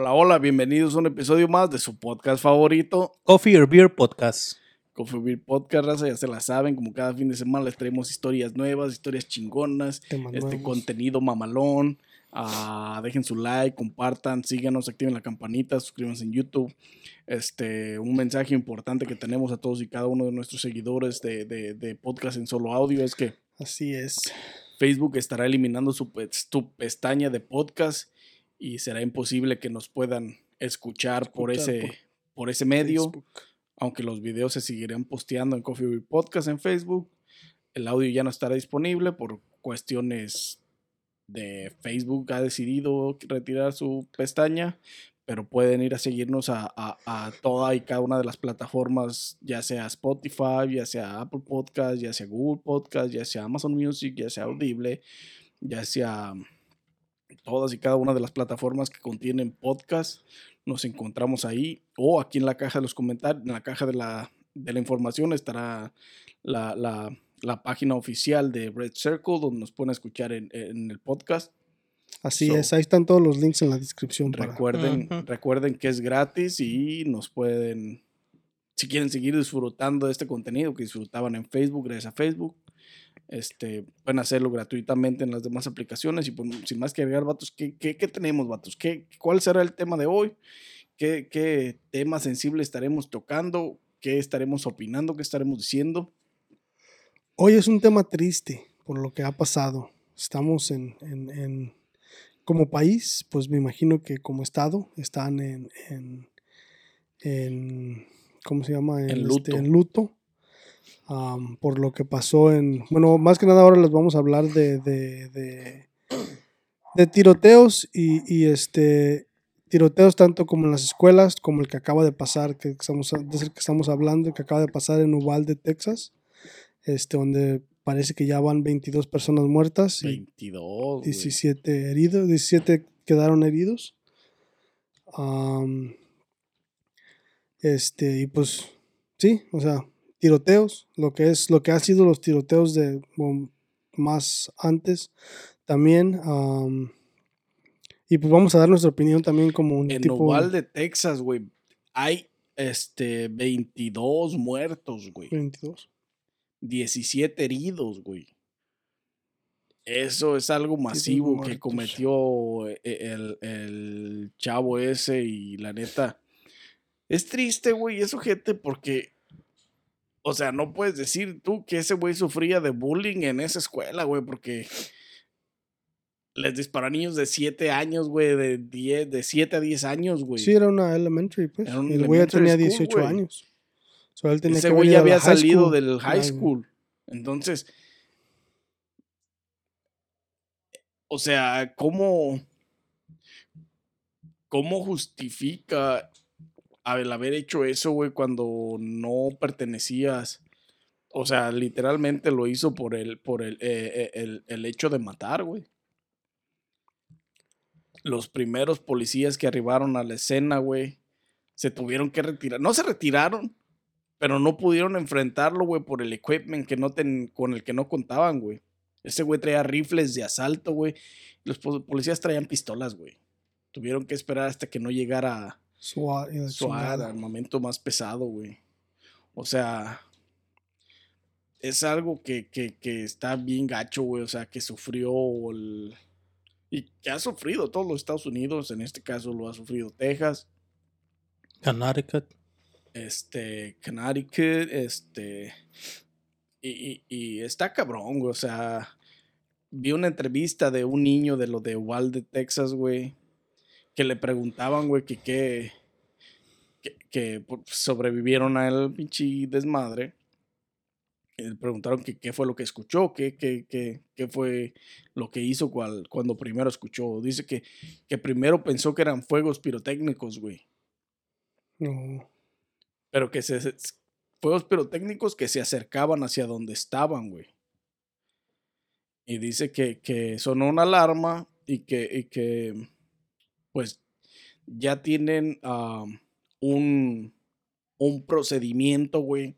Hola, hola, bienvenidos a un episodio más de su podcast favorito, Coffee or Beer Podcast. Coffee Beer Podcast, raza, ya se la saben, como cada fin de semana les traemos historias nuevas, historias chingonas, este contenido mamalón. Ah, dejen su like, compartan, síganos, activen la campanita, suscríbanse en YouTube. Este, un mensaje importante que tenemos a todos y cada uno de nuestros seguidores de, de- de podcast en solo audio es que Así es. Facebook estará eliminando su pestaña de podcast y será imposible que nos puedan escuchar, por, ese, por por ese medio, Facebook. aunque los videos se seguirán posteando en Coffee Break Podcast en Facebook. El audio ya no estará disponible por cuestiones de Facebook. Ha decidido retirar su pestaña, pero pueden ir a seguirnos a, a- a toda y cada una de las plataformas, ya sea Spotify, ya sea Apple Podcast, ya sea Google Podcast, ya sea Amazon Music, ya sea Audible, ya sea todas y cada una de las plataformas que contienen podcast. Nos encontramos ahí o aquí en la caja de los comentarios, en la caja de la, de la información estará la, la- la página oficial de Red Circle donde nos pueden escuchar en, en el podcast. Así So- es. Ahí están todos los links en la descripción. Para... Recuerden, recuerden que es gratis y nos pueden, si quieren seguir disfrutando de este contenido que disfrutaban en Facebook, gracias a Facebook, este, pueden hacerlo gratuitamente en las demás aplicaciones. Y pues, sin más que agregar, vatos, ¿qué, qué, qué tenemos, vatos? ¿Qué, ¿Cuál será el tema de hoy? ¿Qué, ¿Qué tema sensible estaremos tocando? ¿Qué estaremos opinando? ¿Qué estaremos diciendo? Hoy es un tema triste por lo que ha pasado. Estamos en, en- en- como país, pues me imagino que como estado están en, en, en- ¿cómo se llama? En este, luto. en luto, por lo que pasó en, bueno, más que nada ahora les vamos a hablar de, de, de- de tiroteos y, y, este tiroteos tanto como en las escuelas como el que acaba de pasar, que estamos, es el que estamos hablando, que acaba de pasar en Uvalde, Texas este, donde parece que ya van 22 personas muertas y 22. güey. 17 heridos, 17 quedaron heridos. Este, y pues, sí, o sea, tiroteos, lo que es, lo que ha sido los tiroteos de um, más antes también. am, y pues vamos a dar nuestra opinión también como un En tipo. Uvalde, Texas, güey, hay este, 22 muertos, güey. 22. 17 heridos, güey. Eso es algo masivo que cometió e- el, el chavo ese y la neta. Es triste, güey, eso gente, porque, o sea, no puedes decir tú que ese güey sufría de bullying en esa escuela, güey, porque les disparan niños de 7 años, güey, de 10, de 7 a 10 años, güey. Sí, era una elementary, pues. Era un y el güey ya tenía school, 18 güey. años. So, él tenía Ese güey ya a había salido school. del high school. Entonces, o sea, ¿cómo, cómo justifica el haber hecho eso, güey, cuando no pertenecías? O sea, literalmente lo hizo por el, por el, eh, eh, el, el hecho de matar, güey. Los primeros policías que arribaron a la escena, güey, se tuvieron que retirar. No se retiraron, pero no pudieron enfrentarlo, güey, por el equipment que no ten- con el que no contaban, güey. Ese güey traía rifles de asalto, güey. Los po- policías traían pistolas, güey. Tuvieron que esperar hasta que no llegara SWAT y SWAT momento más pesado, güey. O sea, es algo que, que, que está bien gacho, güey. O sea, que sufrió el... Y que ha sufrido todos los Estados Unidos. En este caso lo ha sufrido Texas, Connecticut. este, Connecticut, este... Y, y, y está cabrón, güey. O sea, vi una entrevista de un niño de lo de Uvalde, Texas, güey. Que le preguntaban, güey, que qué... Que, que, sobrevivieron al pinche desmadre. Le preguntaron que qué fue lo que escuchó, qué, qué, qué, qué fue lo que hizo cual- cuando primero escuchó. Dice que, que primero pensó que eran fuegos pirotécnicos, güey. No. Pero que se, fuegos pirotécnicos que se acercaban hacia donde estaban, güey. Y dice que, que sonó una alarma y que, y que pues ya tienen ah, un, un procedimiento, güey,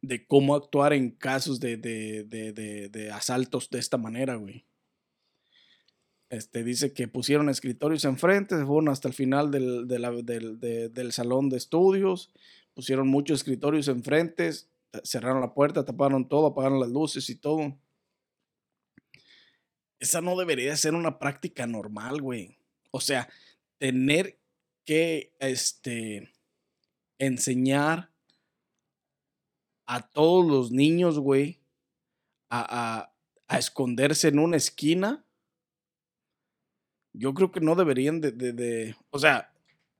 de cómo actuar en casos de, de, de, de, asaltos de esta manera, güey. Este, dice que pusieron escritorios enfrente, se fueron hasta el final del, del- de- del salón de estudios, pusieron muchos escritorios enfrente, cerraron la puerta, taparon todo, apagaron las luces y todo. Esa no debería ser una práctica normal, güey. O sea, tener que este, enseñar a todos los niños, güey, a, a- a esconderse en una esquina. Yo creo que no deberían de, de- O sea,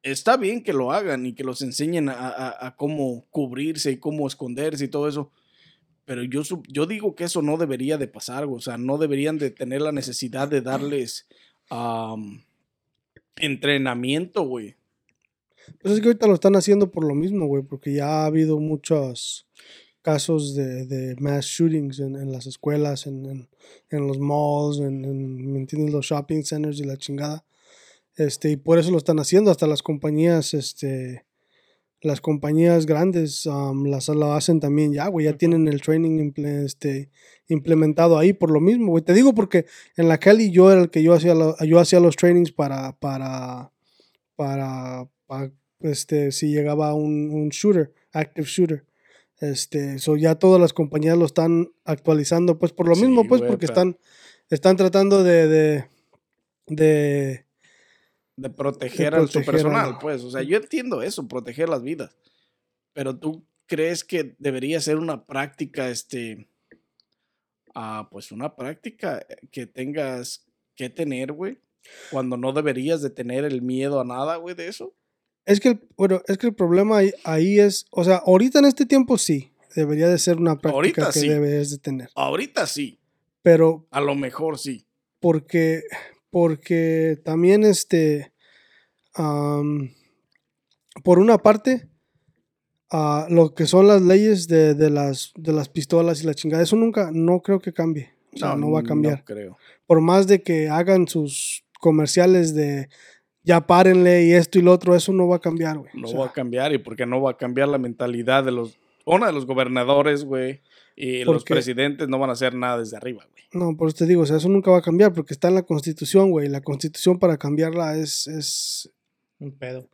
está bien que lo hagan y que los enseñen a, a- a cómo cubrirse y cómo esconderse y todo eso. Pero yo, yo digo que eso no debería de pasar. O sea, no deberían de tener la necesidad de darles am, entrenamiento, güey. Pues es que ahorita lo están haciendo por lo mismo, güey, porque ya ha habido muchos casos de, de mass shootings en, en las escuelas, en, en, los malls, en, en, ¿me entiendes? Los shopping centers y la chingada. Este, y por eso lo están haciendo. Hasta las compañías, este, las compañías grandes um, las lo hacen también ya, güey. Ya tienen el training este, implementado ahí por lo mismo, güey. Te digo porque en la Cali yo era el que yo hacía, lo- yo hacía los trainings para, para, para, para, este, si llegaba un, un shooter, active shooter. Este, so ya todas las compañías lo están actualizando, pues por lo Sí, mismo, pues porque pero- están, están tratando de, de, de, de proteger, De a su a personal, pues. O sea, yo entiendo eso, proteger las vidas. Pero tú crees que debería ser una práctica, este, ah, pues una práctica que tengas que tener, güey, cuando no deberías de tener el miedo a nada, güey, de eso. Es que, el- bueno, es que el problema ahí, ahí es, o sea, ahorita en este tiempo sí, debería de ser una práctica Ahorita que sí. debes de tener. Ahorita sí, Pero a lo mejor sí. porque, porque también este, por una parte, lo que son las leyes de, de las, de las pistolas y la chingada, eso nunca, no creo que cambie. O sea, no, va a cambiar. No creo. Por más de que hagan sus comerciales de ya párenle y esto y lo otro, eso no va a cambiar, güey. No O sea, va a cambiar y porque no va a cambiar la mentalidad de los, una de los gobernadores, güey, y los presidentes no van a hacer nada desde arriba, güey. No, por eso te digo, o sea, eso nunca va a cambiar porque está en la constitución, güey. La constitución para cambiarla es, es, Un pedo.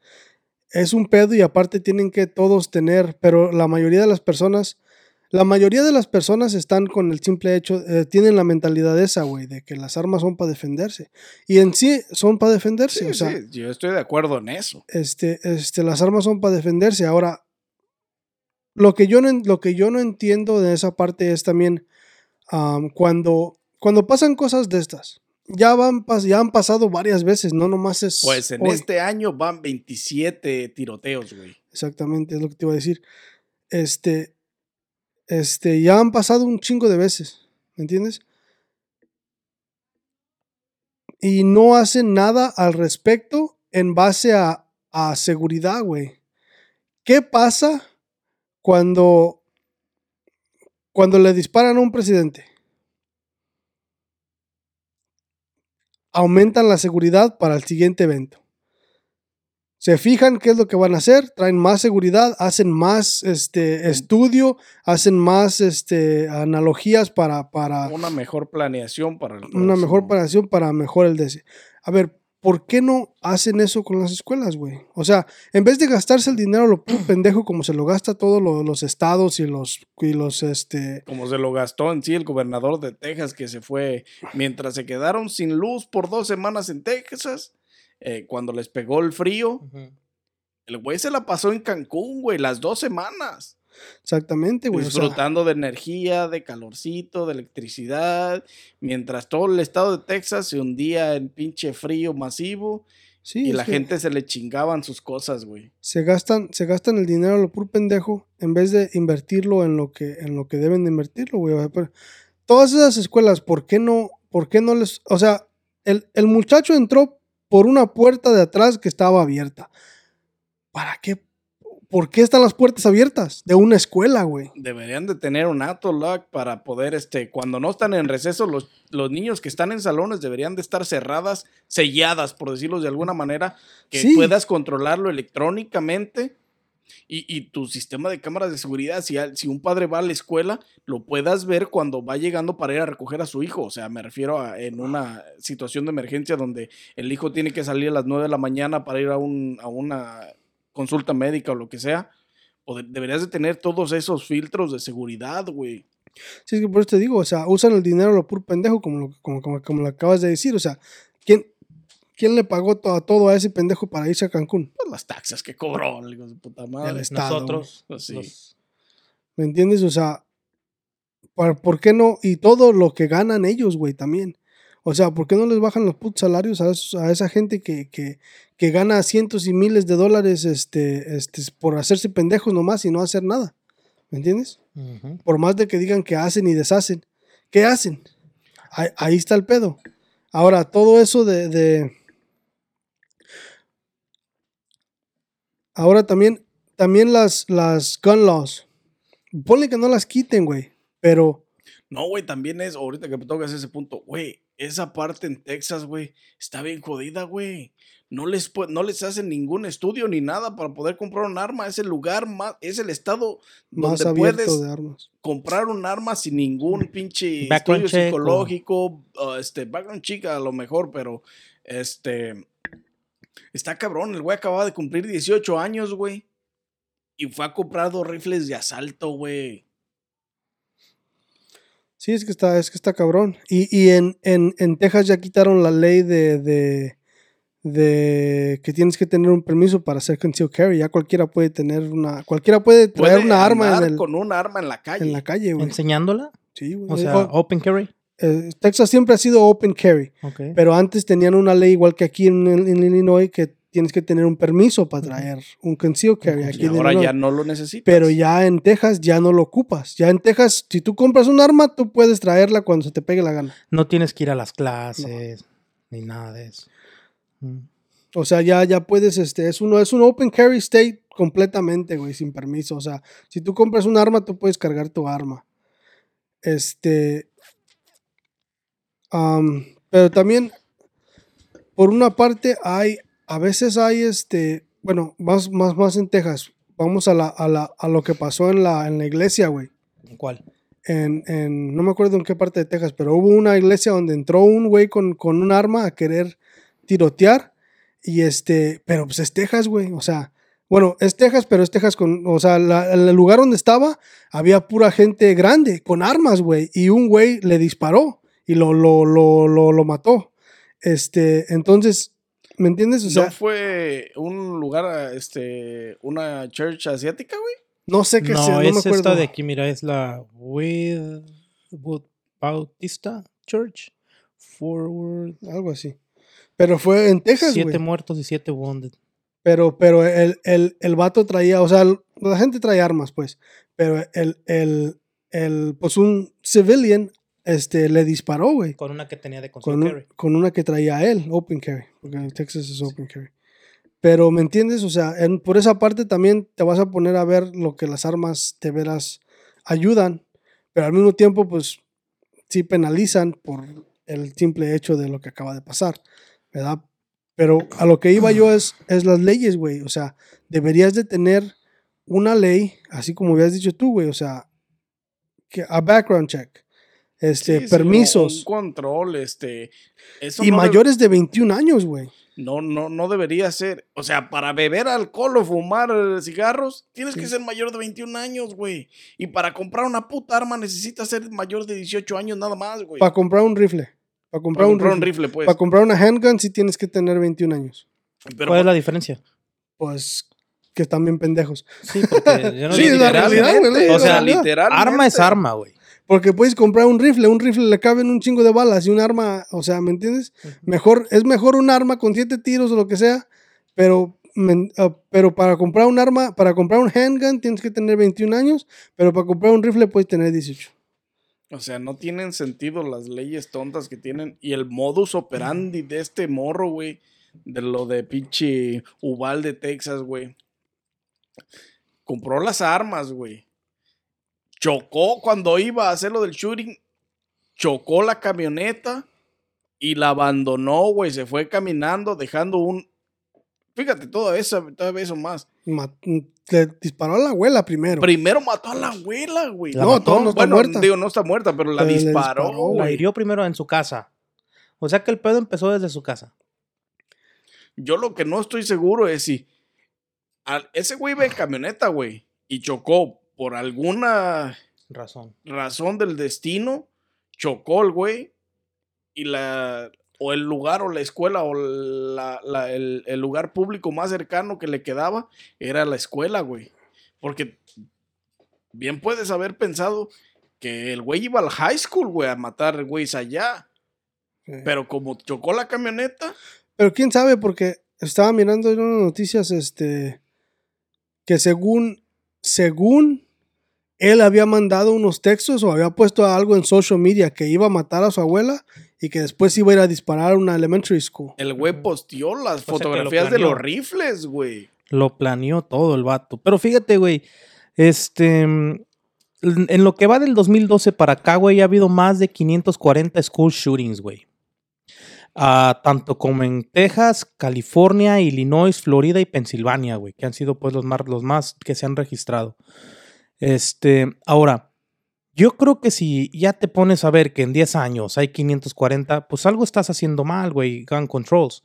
es un pedo y aparte tienen que todos tener, pero la mayoría de las personas, la mayoría de las personas están con el simple hecho, eh, tienen la mentalidad esa, güey, de que las armas son para defenderse. Y en sí son para defenderse, Sí, o sea, sí, yo estoy de acuerdo en eso. este, este, las armas son para defenderse. Ahora, lo que yo no, lo que yo no entiendo de esa parte es también am, cuando, cuando pasan cosas de estas. Ya, van, ya han pasado varias veces, no nomás es. Pues en hoy. este año van 27 tiroteos, güey. Exactamente, es lo que te iba a decir. Este, este, ya han pasado un chingo de veces, ¿me entiendes? Y no hacen nada al respecto en base a, a seguridad, güey. ¿Qué pasa cuando, cuando le disparan a un presidente? Aumentan la seguridad para el siguiente evento se fijan qué es lo que van a hacer, traen más seguridad, hacen más este estudio, hacen más este analogías para, para Una mejor planeación para el una mejor planeación para mejor el DC. A ver, ¿por qué no hacen eso con las escuelas, güey? O sea, en vez de gastarse el dinero lo puro pendejo como se lo gasta todos lo- los estados y los y los este Como se lo gastó en sí el gobernador de Texas que se fue mientras se quedaron sin luz por dos semanas en Texas. eh, cuando les pegó el frío, el güey se la pasó en Cancún, güey, las dos semanas. Exactamente, güey, o sea, disfrutando de energía, de calorcito, de electricidad, mientras todo el estado de Texas se hundía en pinche frío masivo sí, y la que- gente se le chingaban sus cosas, güey. se gastan, se gastan el dinero a lo puro pendejo en vez de invertirlo en lo que, en lo que deben de invertirlo, güey. O sea, pero todas esas escuelas, ¿por qué no, por qué no les, o sea, el, el muchacho entró por una puerta de atrás que estaba abierta. ¿Para qué? ¿Por qué están las puertas abiertas de una escuela, güey? Deberían de tener un lock para poder, este, cuando no están en receso, los, los niños que están en salones deberían de estar cerradas, selladas, por decirlo de alguna manera, que Sí. puedas controlarlo electrónicamente Y, y tu sistema de cámaras de seguridad, si, al- si un padre va a la escuela, lo puedas ver cuando va llegando para ir a recoger a su hijo. O sea, me refiero a en una situación de emergencia donde el hijo tiene que salir a las 9 de la mañana para ir a, un, a una consulta médica o lo que sea. O de- deberías de tener todos esos filtros de seguridad, güey. Sí, es que por eso te digo, o sea, usan el dinero a lo puro pendejo, como lo, como, como, como lo acabas de decir. O sea, ¿quién, quién le pagó to- a todo a ese pendejo para irse a Cancún? Pues las taxas que cobró, el hijo de puta madre. El Estado, Nosotros. güey. Sí. los- ¿Me entiendes? O sea, ¿por, por qué no? Y todo lo que ganan ellos, güey, también. O sea, ¿por qué no les bajan los putos salarios a, esos- a esa gente que, que, que gana cientos y miles de dólares este, este, por hacerse pendejos nomás y no hacer nada? ¿Me entiendes? Por más de que digan que hacen y deshacen. ¿Qué hacen? Ahí, ahí está el pedo. Ahora, todo eso de, de- Ahora también, también las, las gun laws. Ponle que no las quiten, güey. Pero No, güey, también es, ahorita que tocas ese punto, güey, esa parte en Texas, güey, está bien jodida, güey. No les, no les hacen ningún estudio ni nada para poder comprar un arma. Es el lugar más, es el estado más donde abierto puedes de armas. comprar un arma sin ningún pinche Background estudio check psicológico, uh, este, background chica a lo mejor, pero este, está cabrón, el güey acababa de cumplir 18 años, güey, y fue a comprar dos rifles de asalto, güey. Sí, es que está, es que está cabrón. Y, y en, en, en Texas ya quitaron la ley de, de, de que tienes que tener un permiso para hacer concealed carry. Ya cualquiera puede tener una, cualquiera puede traer Puede una arma en, el- con un arma en la calle. en la calle, güey. ¿Enseñándola? Sí, güey. O sea, Oh, open carry. eh, Texas siempre ha sido open carry, Ok. pero antes tenían una ley igual que aquí en, en Illinois que tienes que tener un permiso para traer un concealed carry. Ujú. Aquí y ahora ya no lo necesitas. Pero ya en Texas ya no lo ocupas. Ya en Texas, si tú compras un arma, tú puedes traerla cuando se te pegue la gana. No tienes que ir a las clases ni nada de eso. Mm. O sea, ya, ya puedes, este, es uno, es un open carry state completamente, güey, sin permiso. O sea, si tú compras un arma, tú puedes cargar tu arma. Este. pero también, por una parte, hay, a veces hay este, bueno, más, más, más en Texas. Vamos a la, a la, a lo que pasó en la, en la iglesia, güey. ¿Cuál? En, en- no me acuerdo en qué parte de Texas, pero hubo una iglesia donde entró un güey con, con un arma a querer tirotear. Y este, pero pues es Texas, güey. O sea, bueno, es Texas, pero es Texas con, o sea, la- el lugar donde estaba había pura gente grande con armas, güey. Y un güey le disparó y lo, lo, lo, lo, lo mató. Este, entonces, ¿me entiendes? O sea, ¿No fue un lugar, este, una church asiática, güey? no sé qué No, sea, no me es acuerdo. esta de aquí, mira, es la Wood Bautista Church. Forward. Algo así. Pero fue en Texas, Siete güey. muertos y siete wounded. Pero, pero el, el, el vato traía, o sea, el- la gente trae armas, pues. Pero el, el, el pues un civilian, este, le disparó, güey. Con una que tenía de Con, concealed carry. con una que traía él, open carry. Porque en Texas es open carry. Pero, ¿me entiendes? O sea, en- por esa parte también te vas a poner a ver lo que las armas de veras ayudan. Pero al mismo tiempo, pues, sí penalizan por el simple hecho de lo que acaba de pasar, ¿verdad? Pero a lo que iba yo es, es las leyes, güey. O sea, deberías de tener una ley, así como habías dicho tú, güey. O sea, que a background check, este, Sí, sí, permisos. Un control, este. Eso y no mayores de 21 años, güey. No, no, no debería ser. O sea, para beber alcohol o fumar eh, cigarros, tienes que ser mayor de 21 años, güey. Y para comprar una puta arma necesitas ser mayor de 18 años nada más, güey. Para comprar un rifle. Para comprar, Para un, comprar un rifle. pues. Para comprar una handgun sí tienes que tener 21 años. Pero ¿Cuál es la diferencia? Pues que están bien pendejos. Sí, porque yo no Sí, la literalmente. realidad, güey, O sea, literalmente. Arma es arma, güey. Porque puedes comprar un rifle, un rifle le caben un chingo de balas y un arma, o sea, ¿me entiendes? Mejor, es mejor un arma con siete tiros o lo que sea, pero, men- ah, pero para comprar un arma, para comprar un handgun tienes que tener 21 años, pero para comprar un rifle puedes tener 18. O sea, no tienen sentido las leyes tontas que tienen. Y el modus operandi de este morro, güey. De lo de pinche Uvalde, Texas, güey. Compró las armas, güey. Chocó cuando iba a hacer lo del shooting. Chocó la camioneta y la abandonó, güey. Se fue caminando dejando un fíjate, todo eso, todo eso más. Le disparó a la abuela primero. Primero mató a la abuela, güey. La no, mató. todo no está bueno, muerta. digo, no está muerta, pero la Pero disparó. La hirió primero en su casa. O sea que el pedo empezó desde su casa. Yo lo que no estoy seguro es si al- ese güey iba en camioneta, güey, y chocó por alguna Razón. razón del destino, chocó el güey y la o el lugar o la escuela o la- la- el, el lugar público más cercano que le quedaba era la escuela, güey. Porque bien puedes haber pensado que el güey iba al high school, güey, a matar güeyes allá. Sí. Pero como chocó la camioneta, Pero quién sabe, porque estaba mirando en unas noticias, este, que según, según él había mandado unos textos o había puesto algo en social media que iba a matar a su abuela y que después iba a ir a disparar a una elementary school. el güey posteó las que lo fotografías de planeó. los rifles, güey. Lo planeó todo el vato. Pero fíjate, güey. Este. En lo que va del 2012 para acá, güey, ha habido más de 540 school shootings, güey. Ah, tanto como en Texas, California, Illinois, Florida y Pensilvania, güey, que han sido pues los más, los más que se han registrado. Este, ahora, yo creo que si ya te pones a ver que en 10 años hay 540, pues algo estás haciendo mal, güey, gun controls.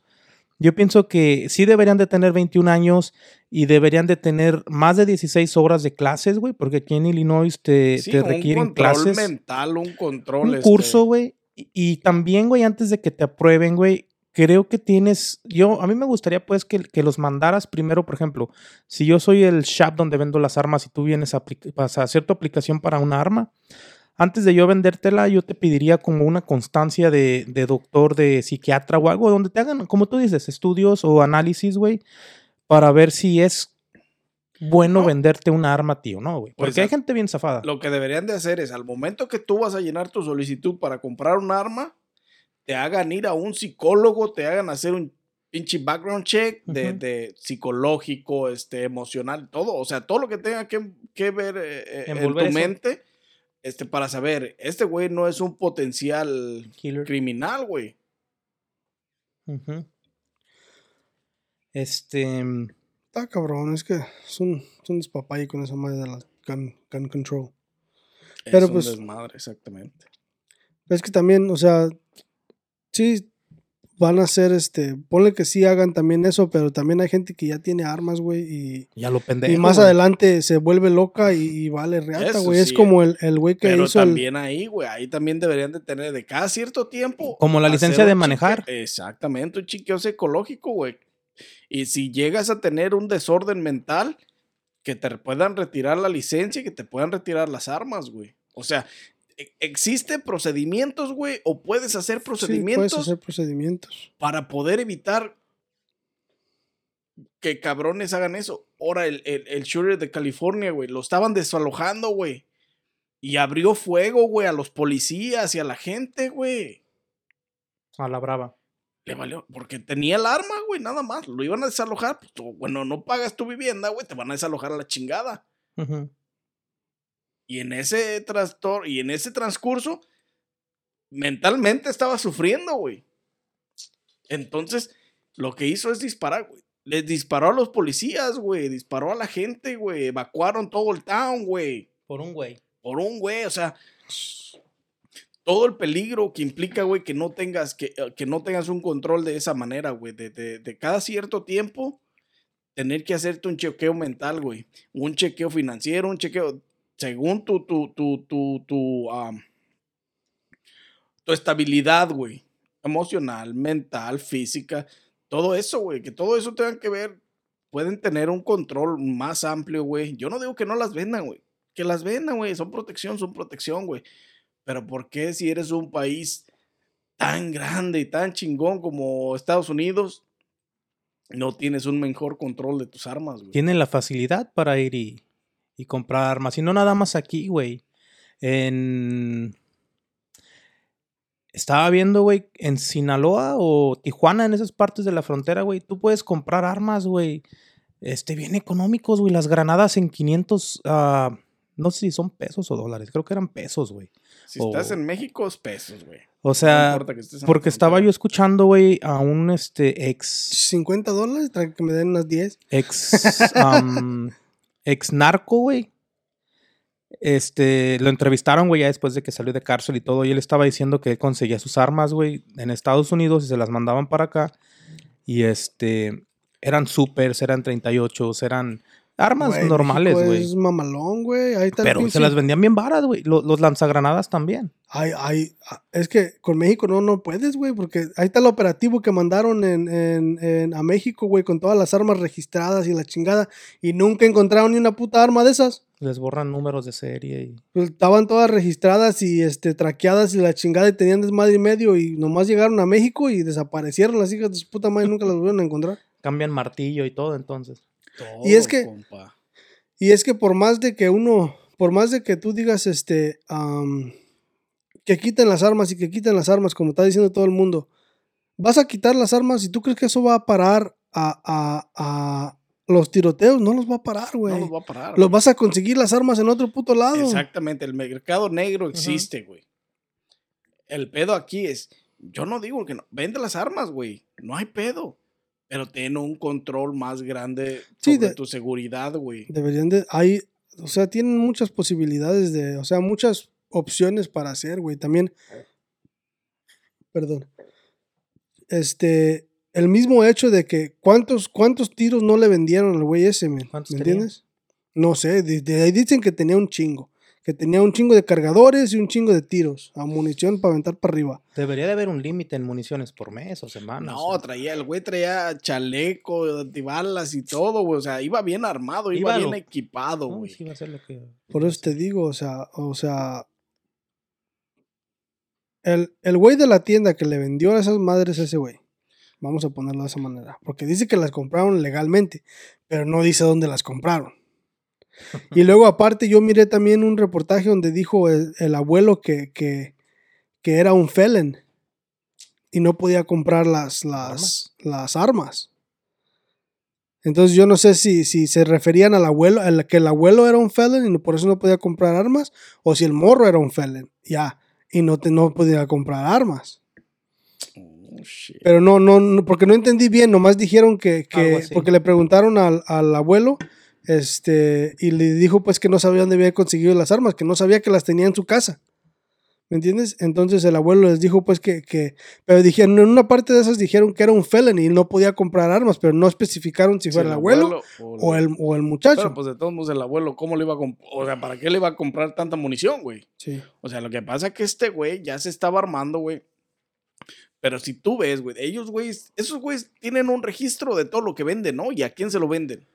Yo pienso que sí deberían de tener 21 años y deberían de tener más de 16 horas de clases, güey, porque aquí en Illinois te, Sí, te un requieren control clases mental, un control. un este, curso, güey. Y, y también, güey, antes de que te aprueben, güey, creo que tienes, yo, a mí me gustaría pues que, que los mandaras primero, por ejemplo, si yo soy el shop donde vendo las armas y tú vienes a, vas a hacer tu aplicación para una arma, antes de yo vendértela, yo te pediría como una constancia de, de doctor, de psiquiatra o algo, donde te hagan, como tú dices, estudios o análisis, güey, para ver si es bueno No. venderte una arma, tío, ¿no, güey? Pues, Porque hay gente bien zafada. Lo que deberían de hacer es, al momento que tú vas a llenar tu solicitud para comprar un arma, te hagan ir a un psicólogo, te hagan hacer un pinche background check de, psicológico, este, emocional, todo. O sea, todo lo que tenga que, que ver eh, eh, en tu eso. mente, este, para saber, este güey no es un potencial Killer. criminal, güey. Ujú. Este. mm, Está cabrón, es que es un, es un despapalle con esa madre de la gun, gun control. Pero es un pues- desmadre, exactamente. Es que también, o sea, sí van a hacer este, ponle que sí hagan también eso, pero también hay gente que ya tiene armas, güey, y, Ya lo pendejo. y más güey. adelante se vuelve loca y, y vale reata, Eso güey. Es como el el güey que Pero hizo el, también ahí, güey, ahí también deberían de tener de cada cierto tiempo. Como la licencia de manejar. exactamente, un chequeo psicológico, güey. Y si llegas a tener un desorden mental, que te puedan retirar la licencia y que te puedan retirar las armas, güey. O sea, existen procedimientos, güey, o puedes hacer sí, procedimientos puedes hacer procedimientos. para poder evitar que cabrones hagan eso. Ahora, el, el, el shooter de California, güey, lo estaban desalojando, güey. Y abrió fuego, güey, a los policías y a la gente, güey. A la brava. Le valió, porque tenía el arma, güey, nada más. Lo iban a desalojar. Pues, tú, bueno, no pagas tu vivienda, güey, te van a desalojar a la chingada. Ujú. Y en ese trastor y en ese transcurso, mentalmente estaba sufriendo, güey. Entonces, lo que hizo es disparar, güey. Les disparó a los policías, güey. Disparó a la gente, güey. Evacuaron todo el town, güey. Por un güey. Por un güey, o sea. Todo el peligro que implica, güey, que no tengas, que, eh, que no tengas un control de esa manera, güey. De, de, de cada cierto tiempo, tener que hacerte un chequeo mental, güey. Un chequeo financiero, un chequeo. Según tu, tu, tu, tu, tu, tu estabilidad, güey. Emocional, mental, física. Todo eso, güey. Que todo eso tengan que ver. Pueden tener un control más amplio, güey. Yo no digo que no las vendan, güey. Que las vendan, güey. Son protección, son protección, güey. Pero ¿por qué si eres un país tan grande y tan chingón como Estados Unidos, no tienes un mejor control de tus armas, güey? Tienen la facilidad para ir y, y comprar armas. Y no nada más aquí, güey. En. Estaba viendo, güey, en Sinaloa o Tijuana, en esas partes de la frontera, güey, tú puedes comprar armas, güey. Este, bien económicos, güey. Las granadas en 500, ah, no sé si son pesos o dólares, creo que eran pesos, güey. Si estás en México, es pesos, güey. O sea, importa que estés en la porque estaba yo escuchando, güey, a un este ex 50 dólares, que me den unas 10. ex am, ex narco, güey. Este, lo entrevistaron, güey, ya después de que salió de cárcel y todo, y él estaba diciendo que él conseguía sus armas, güey, en Estados Unidos y se las mandaban para acá. Y este, eran supers, eran 38, eran armas normales, güey. Es mamalón, güey. Ahí está el Pero se las vendían bien baratas, güey. Lo- Los, lanzagranadas también. Ay, ay, ah, es que con México no, no puedes, güey, porque ahí está el operativo que mandaron en, en- en- a México, güey, con todas las armas registradas y la chingada, y nunca encontraron ni una puta arma de esas. Les borran números de serie y... Pues, estaban todas registradas y este, traqueadas y la chingada y tenían desmadre y medio y nomás llegaron a México y desaparecieron las hijas de su puta madre y nunca las volvieron a encontrar. Cambian martillo y todo, entonces. Y es que- compa. Y es que por más de que uno, por más de que tú digas, este, que quiten las armas y que quiten las armas, como está diciendo todo el mundo, vas a quitar las armas y tú crees que eso va a parar a, a- a los tiroteos, no los va a parar, güey. No los va a parar. Los güey. vas a conseguir las armas en otro puto lado. Exactamente, el mercado negro existe, güey. El pedo aquí es, yo no digo que no, vende las armas, güey, no hay pedo, pero ten un control más grande Sí, sobre de- tu seguridad, güey. Deberían de, hay, o sea, tienen muchas posibilidades de, o sea, muchas opciones para hacer, güey. También, perdón, este, el mismo hecho de que cuántos, cuántos tiros no le vendieron al güey ese, men, ¿Cuántos ¿me tenía? entiendes? No sé, de, de ahí dicen que tenía un chingo, que tenía un chingo de cargadores y un chingo de tiros, a munición para aventar para arriba. Debería de haber un límite en municiones por mes o semana. No, o sea. traía, el güey traía chaleco, antibalas y todo, güey. O sea, iba bien armado, iba, Iba bien lo- equipado, No, güey. sí va a ser lo que... Por eso te digo, o sea, o sea, el, el güey de la tienda que le vendió a esas madres a ese güey, vamos a ponerlo de esa manera, porque dice que las compraron legalmente, pero no dice dónde las compraron. Y luego aparte yo miré también un reportaje donde dijo el, el abuelo que, que, que era un felon y no podía comprar las, las, Armas. las armas. Entonces yo no sé si, si se referían al abuelo, al que el abuelo era un felon y por eso no podía comprar armas, o si el morro era un felon, ya, y no, te, no podía comprar armas. Oh. Pero no, no, no, porque no entendí bien, nomás dijeron que, que porque le preguntaron al, al abuelo, este, y le dijo pues que no sabía dónde había conseguido las armas, que no sabía que las tenía en su casa. ¿Me entiendes? Entonces el abuelo les dijo pues que, que pero dijeron, en una parte de esas dijeron que era un felon y no podía comprar armas, pero no especificaron si Sí, fue el abuelo, o, o, el, o el muchacho. Pero pues de todos modos el abuelo, ¿cómo le iba a comprar? O sea, ¿para qué le iba a comprar tanta munición, güey? Sí. O sea, lo que pasa es que este güey ya se estaba armando, güey. Pero si tú ves, güey, ellos, güey, esos güeyes tienen un registro de todo lo que venden, ¿no? ¿Y a quién se lo venden?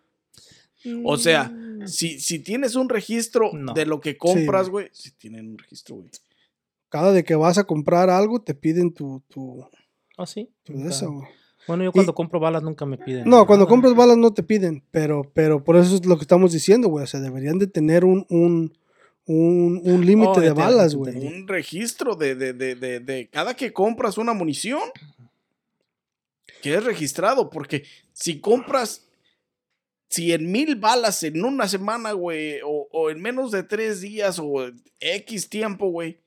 O sea, si, si tienes un registro No. de lo que compras, güey, si tienen un registro, güey. Cada de que vas a comprar algo te piden tu, tu, ¿Ah, sí? tu de Nunca- eso, güey. Bueno, yo cuando compro balas nunca me piden. No, cuando compras balas no te piden, pero, pero por eso es lo que estamos diciendo, güey. O sea, deberían de tener un, un, un, un límite Oh, de balas, güey. Un registro de, de, de, de, de cada que compras una munición que es registrado, porque si compras 100 mil balas en una semana, güey, o, en menos de tres días o X tiempo, güey.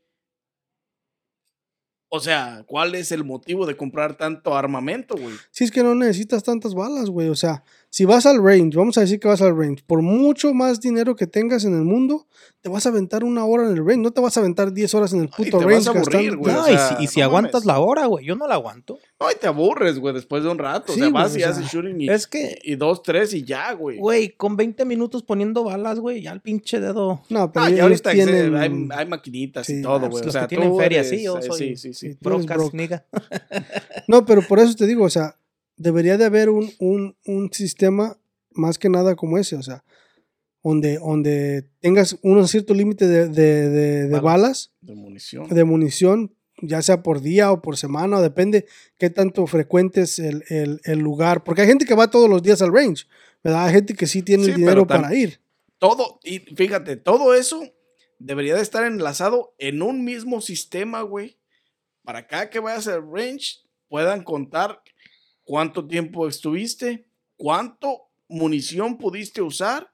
O sea, ¿cuál es el motivo de comprar tanto armamento, güey? Si es que no necesitas tantas balas, güey. O sea, si vas al range, vamos a decir que vas al range, por mucho más dinero que tengas en el mundo, te vas a aventar una hora en el range. No te vas a aventar 10 horas en el Ay, puto te range. vas a aburrir, gastando- güey. No, o sea, y si, y si no aguantas mames. la hora, güey. Yo no la aguanto. Ay, te aburres, güey, después de un rato. Sí, o sea, güey, vas y o haces shooting y, es que- y dos, tres y ya, güey. Güey, con 20 minutos poniendo balas, güey, ya el pinche dedo. No, pero Ah, y ellos ahorita tienen... hay, hay maquinitas Sí, y todo, pues, güey. O los sea, que tienen feria, eres- sí, yo eh, soy- Sí, sí, sí. Brocas, nigga. No, pero por eso te digo, o sea, debería de haber un, un, un sistema más que nada como ese, o sea, donde, donde tengas un cierto límite de, de- de- de Balas. De munición. de munición, ya sea por día o por semana, o depende qué tanto frecuentes el, el, el lugar, porque hay gente que va todos los días al range, ¿verdad? Hay gente que sí tiene Sí, el dinero para ir. Todo, y fíjate, todo eso debería de estar enlazado en un mismo sistema, güey. Para cada que vayas al range, puedan contar cuánto tiempo estuviste, cuánto munición pudiste usar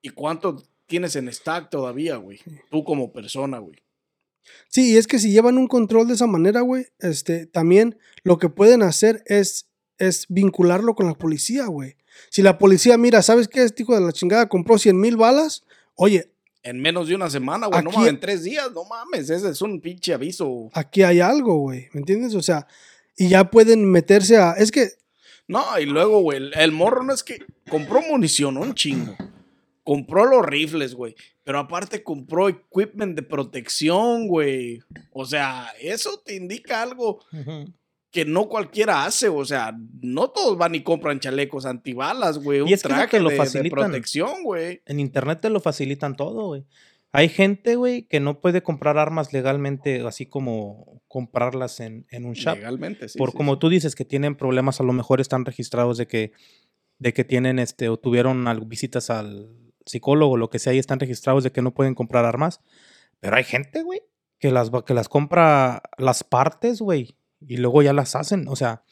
y cuánto tienes en stack todavía, güey. Tú como persona, güey. Sí, y es que si llevan un control de esa manera, güey, este, también lo que pueden hacer es, es vincularlo con la policía, güey. Si la policía mira, ¿sabes qué? Este hijo de la chingada compró 100 mil balas. Oye, En menos de una semana, güey. No mames, en tres días, no mames. Ese es un pinche aviso. aquí hay algo, güey. ¿Me entiendes? O sea, y ya pueden meterse a. Es que No, y luego, güey, el, el morro no es que compró munición, un chingo. Compró los rifles, güey. Pero aparte compró equipment de protección, güey. O sea, eso te indica algo que no cualquiera hace. O sea, no todos van y compran chalecos antibalas, güey. Un Y es traje que lo de- de, facilitan. protección, güey. En internet te lo facilitan todo, güey. Hay gente, güey, que no puede comprar armas legalmente, así como comprarlas en, en un shop. Legalmente, sí. por sí, como sí. tú dices que tienen problemas, a lo mejor están registrados de que, de que tienen este, o tuvieron visitas al psicólogo, lo que sea, y están registrados de que no pueden comprar armas. Pero hay gente, güey, que las, que las compra las partes, güey, y luego ya las hacen, o sea,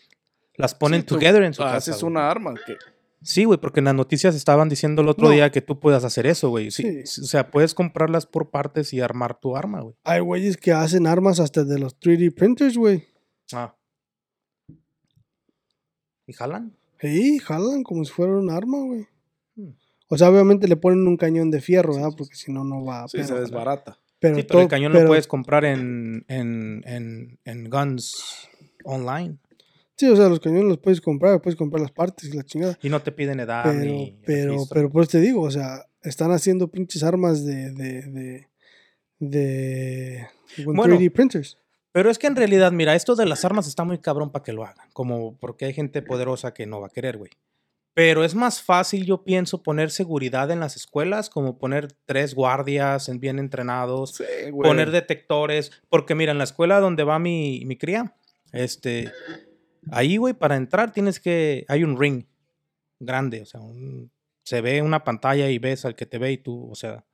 las ponen Sí, tú together en su casa. Haces güey. una arma que Sí, güey, porque en las noticias estaban diciendo el otro No. día que tú puedas hacer eso, güey. Sí, Sí. O sea, puedes comprarlas por partes y armar tu arma, güey. hay güeyes que hacen armas hasta de los 3D printers, güey. Ah. ¿Y jalan? Sí, jalan como si fuera un arma, güey. Hmm. O sea, obviamente le ponen un cañón de fierro, ¿verdad? Porque si no, no va a. sí, pero, se desbarata. pero sí, pero el cañón pero- lo puedes comprar en, en, en, en Guns online. Sí, o sea, los cañones los puedes comprar, puedes comprar las partes y la chingada. Y no te piden edad Pero, ni pero, registro. pero por eso te digo, o sea, están haciendo pinches armas de. de. de. de Bueno. 3D printers. Pero es que en realidad, mira, esto de las armas está muy cabrón para que lo hagan. Como porque hay gente poderosa que no va a querer, güey. Pero es más fácil, yo pienso, poner seguridad en las escuelas, como poner tres guardias en- bien entrenados, Sí, poner detectores. Porque mira, en la escuela donde va mi, mi cría, este, ahí, güey, para entrar tienes que, hay un ring grande, o sea, un- se ve una pantalla y ves al que te ve y tú, o sea,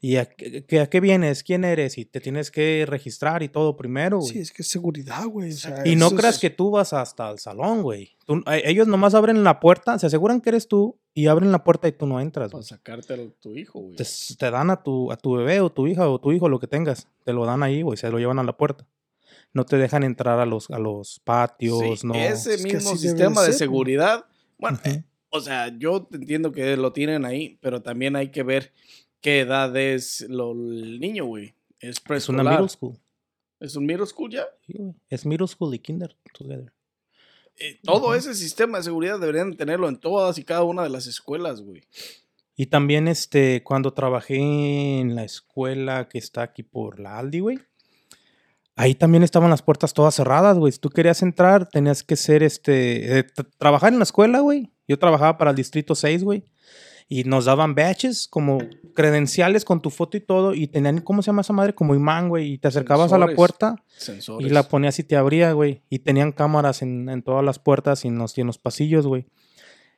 ¿y a, qué- qué- a qué vienes? ¿Quién eres? Y te tienes que registrar y todo primero, güey. Sí, es que es seguridad, güey. o sea, Y no creas es- que tú vas hasta el salón, güey. Tú- eh, ellos nomás abren la puerta, se aseguran que eres tú y abren la puerta y tú no entras. Para güey. sacarte a tu hijo, güey. Te, te dan a tu, a tu bebé o tu hija o tu hijo, lo que tengas. Te lo dan ahí, güey. Se lo llevan a la puerta. No te dejan entrar a los, a los patios, Sí, no. Ese Es mismo sistema de seguridad. Bueno, eh, o sea, yo te entiendo que lo tienen ahí, pero también hay que ver qué edad es lo- el niño, güey. Es es una preescolar. middle school. ¿Es un middle school ya? Sí, güey. Es middle school y kinder together. Eh, todo ese sistema de seguridad deberían tenerlo en todas y cada una de las escuelas, güey. Y también, este, cuando trabajé en la escuela que está aquí por la Aldi, güey. Ahí también estaban las puertas todas cerradas, güey. Si tú querías entrar, tenías que ser, este, eh, trabajar en la escuela, güey. Yo trabajaba para el Distrito 6, güey. Y nos daban badges, como credenciales con tu foto y todo. Y tenían, ¿cómo se llama esa madre? Como imán, güey. Y te acercabas a la puerta Sensores. y la ponías y te abría, güey. Y tenían cámaras en, en todas las puertas y en los, y en los pasillos, güey.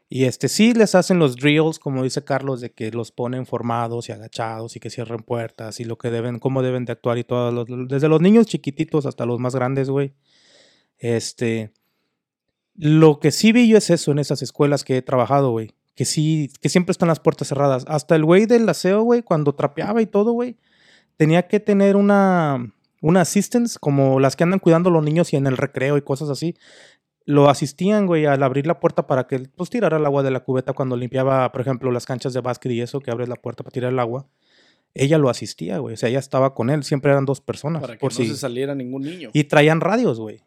Y este sí les hacen los drills, como dice Carlos, de que los ponen formados y agachados y que cierren puertas y lo que deben, cómo deben de actuar y todo. desde los niños chiquititos hasta los más grandes, güey. Este. Lo que sí vi yo es eso en esas escuelas que he trabajado, güey. Que sí, que siempre están las puertas cerradas. Hasta el güey del aseo, güey, cuando trapeaba y todo, güey, tenía que tener una, una assistance, como las que andan cuidando los niños y en el recreo y cosas así. Lo asistían, güey, al abrir la puerta para que pues tirara el agua de la cubeta cuando limpiaba, por ejemplo, las canchas de básquet y eso, que abres la puerta para tirar el agua. Ella lo asistía, güey. O sea, ella estaba con él. Siempre eran dos personas. Para que por no si- se saliera ningún niño. y traían radios, güey.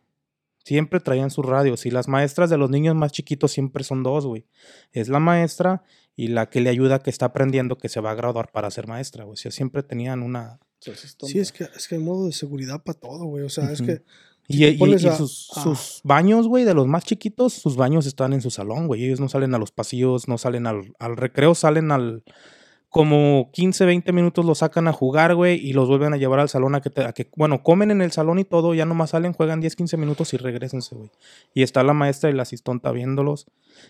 Siempre traían sus radios. Y las maestras de los niños más chiquitos siempre son dos, güey. Es la maestra y la que le ayuda que está aprendiendo que se va a graduar para ser maestra, güey. O sea, siempre tenían una... Sí, es que, es que hay modo de seguridad para todo, güey. O sea, es que. Y, Si te y- pones y a- sus, baños, güey, de los más chiquitos, sus baños están en su salón, güey. Ellos no salen a los pasillos, no salen al, al recreo, salen al... Como 15, 20 minutos los sacan a jugar, güey, y los vuelven a llevar al salón a que, te- a que, bueno, comen en el salón y todo, ya nomás salen, juegan 10, 15 minutos y regresense, güey. Y está la maestra y la asistonta viéndolos.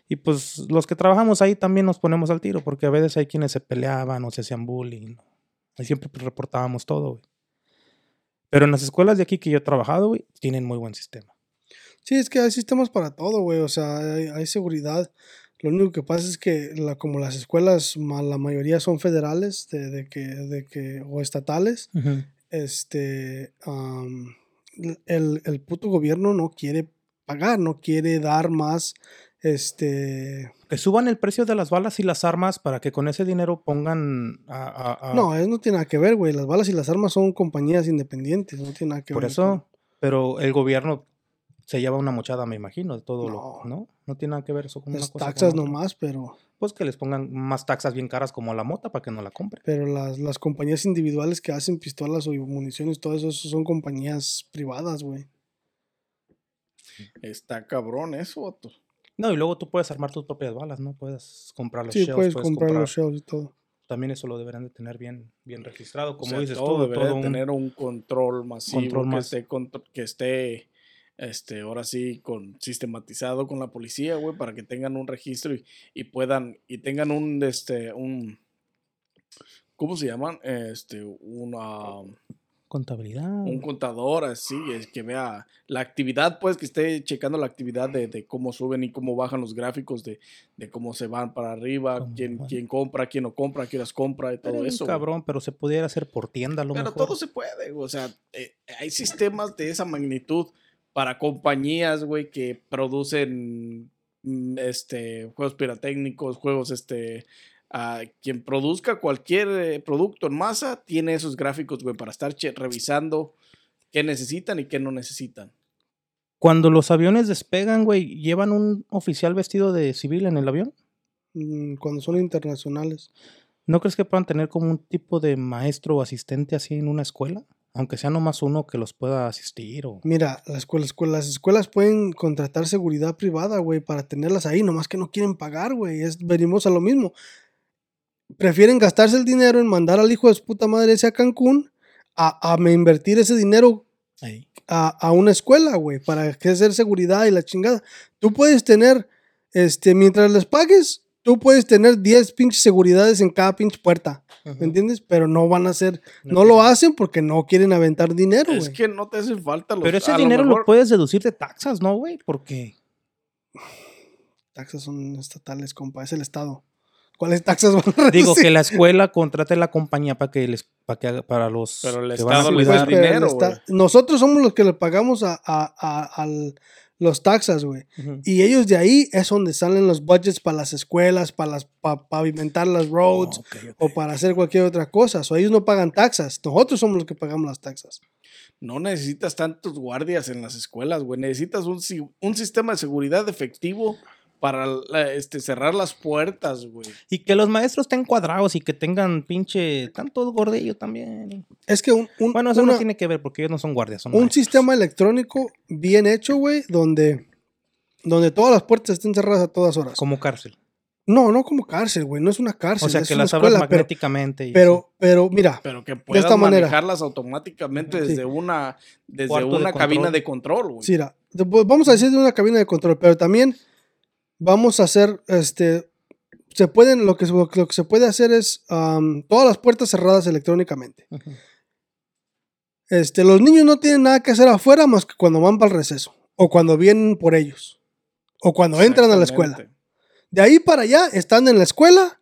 Y pues los que trabajamos ahí también nos ponemos al tiro, porque a veces hay quienes se peleaban o se hacían bullying. Y siempre reportábamos todo, güey. Pero en las escuelas de aquí que yo he trabajado, güey, tienen muy buen sistema. Sí, es que hay sistemas para todo, güey. O sea, hay, hay seguridad. Lo único que pasa es que la, como las escuelas, la mayoría son federales de, de que, de que, o estatales, este, am, el, el puto gobierno no quiere pagar, no quiere dar más, este, Que suban el precio de las balas y las armas para que con ese dinero pongan a... a- a- no, eso no tiene nada que ver, güey. Las balas y las armas son compañías independientes, no tiene nada que por ver. eso, pero el gobierno se lleva una mochada, me imagino, de todo No. lo... ¿No? No tiene nada que ver eso con con una las cosa taxas nomás, pero, Pues que les pongan más taxas bien caras como la mota para que no la compren. pero las, las compañías individuales que hacen pistolas o municiones, todo eso, eso son compañías privadas, güey. Está cabrón eso, vato. No, y luego tú puedes armar tus propias balas, ¿no? Puedes comprar los Sí, shells, puedes comprar los shells y todo. También eso lo deberán de tener bien, bien registrado. O Como sea, dices, todo todo, debería todo de tener un control masivo control que, más. esté contro- que esté este ahora sí con sistematizado con la policía, güey, para que tengan un registro y, y puedan y tengan un este un ¿cómo se llaman? Este una contabilidad. un contador así, es que vea la actividad, pues que esté checando la actividad de, de cómo suben y cómo bajan los gráficos de, de cómo se van para arriba, Cómo quién, quién compra, quién no compra, quién las compra y todo Pero, eso. cabrón, pero se pudiera hacer por tienda a lo Pero mejor. todo se puede, o sea, eh, hay sistemas de esa magnitud para compañías, güey, que producen mm, este juegos piratécnicos, juegos este ah, quien produzca cualquier eh, producto en masa tiene esos gráficos, güey, para estar revisando qué necesitan y qué no necesitan. Cuando los aviones despegan, güey, ¿llevan un oficial vestido de civil en el avión? Mm, Cuando son internacionales. ¿No crees que puedan tener como un tipo de maestro o asistente así en una escuela? Aunque sea nomás uno que los pueda asistir o... Mira, la escuela, escuela- las escuelas pueden contratar seguridad privada, güey, para tenerlas ahí, nomás que no quieren pagar, güey. Es, venimos a lo mismo. Prefieren gastarse el dinero en mandar al hijo de su puta madre ese a Cancún a, a me invertir ese dinero Ahí. a, a una escuela, güey, para que hacer seguridad y la chingada. Tú puedes tener, este, mientras les pagues, tú puedes tener 10 pinches seguridades en cada pinche puerta, ¿me entiendes? Pero no van a hacer, no lo hacen porque no quieren aventar dinero, Es que no te hacen falta los Pero ese dinero mejor- lo puedes deducir de taxas, ¿no, güey? Porque... Taxas son estatales, compa, es el Estado. ¿Cuáles taxas van a Digo reducir? que la escuela contrate la compañía para que les para que haga- para los Pero el que van a Estado les da cuidar. Pues, dinero, esta-. Nosotros somos los que le pagamos a, a- a- al- los taxas, güey. Y ellos de ahí es donde salen los budgets para las escuelas, para las pa- pavimentar las roads o para hacer cualquier otra cosa. O ellos no pagan taxas. Nosotros somos los que pagamos las taxas. No necesitas tantos guardias en las escuelas, güey. Necesitas un, si- un sistema de seguridad efectivo para este, cerrar las puertas, güey. Y que los maestros estén cuadrados y que tengan pinche tanto gordillo también. Es que un, un- Bueno, eso una- no tiene que ver porque ellos no son guardias, son un maestros. sistema electrónico bien hecho, güey, donde, donde todas las puertas estén cerradas a todas horas. como cárcel. No, no como cárcel, güey. No es una cárcel. O sea, es que las abras escuela, pero- magnéticamente. y Pero, pero, mira, Pero que puedas esta manera. manejarlas automáticamente Sí. desde una, desde Cuarto de una cabina de control, güey. sí, mira, pues, vamos a decir de una cabina de control, pero también vamos a hacer, este, se pueden, lo que, se- lo que se puede hacer es todas las puertas cerradas electrónicamente. Este, los niños no tienen nada que hacer afuera más que cuando van para el receso, o cuando vienen por ellos, o cuando entran a la escuela. De ahí para allá están en la escuela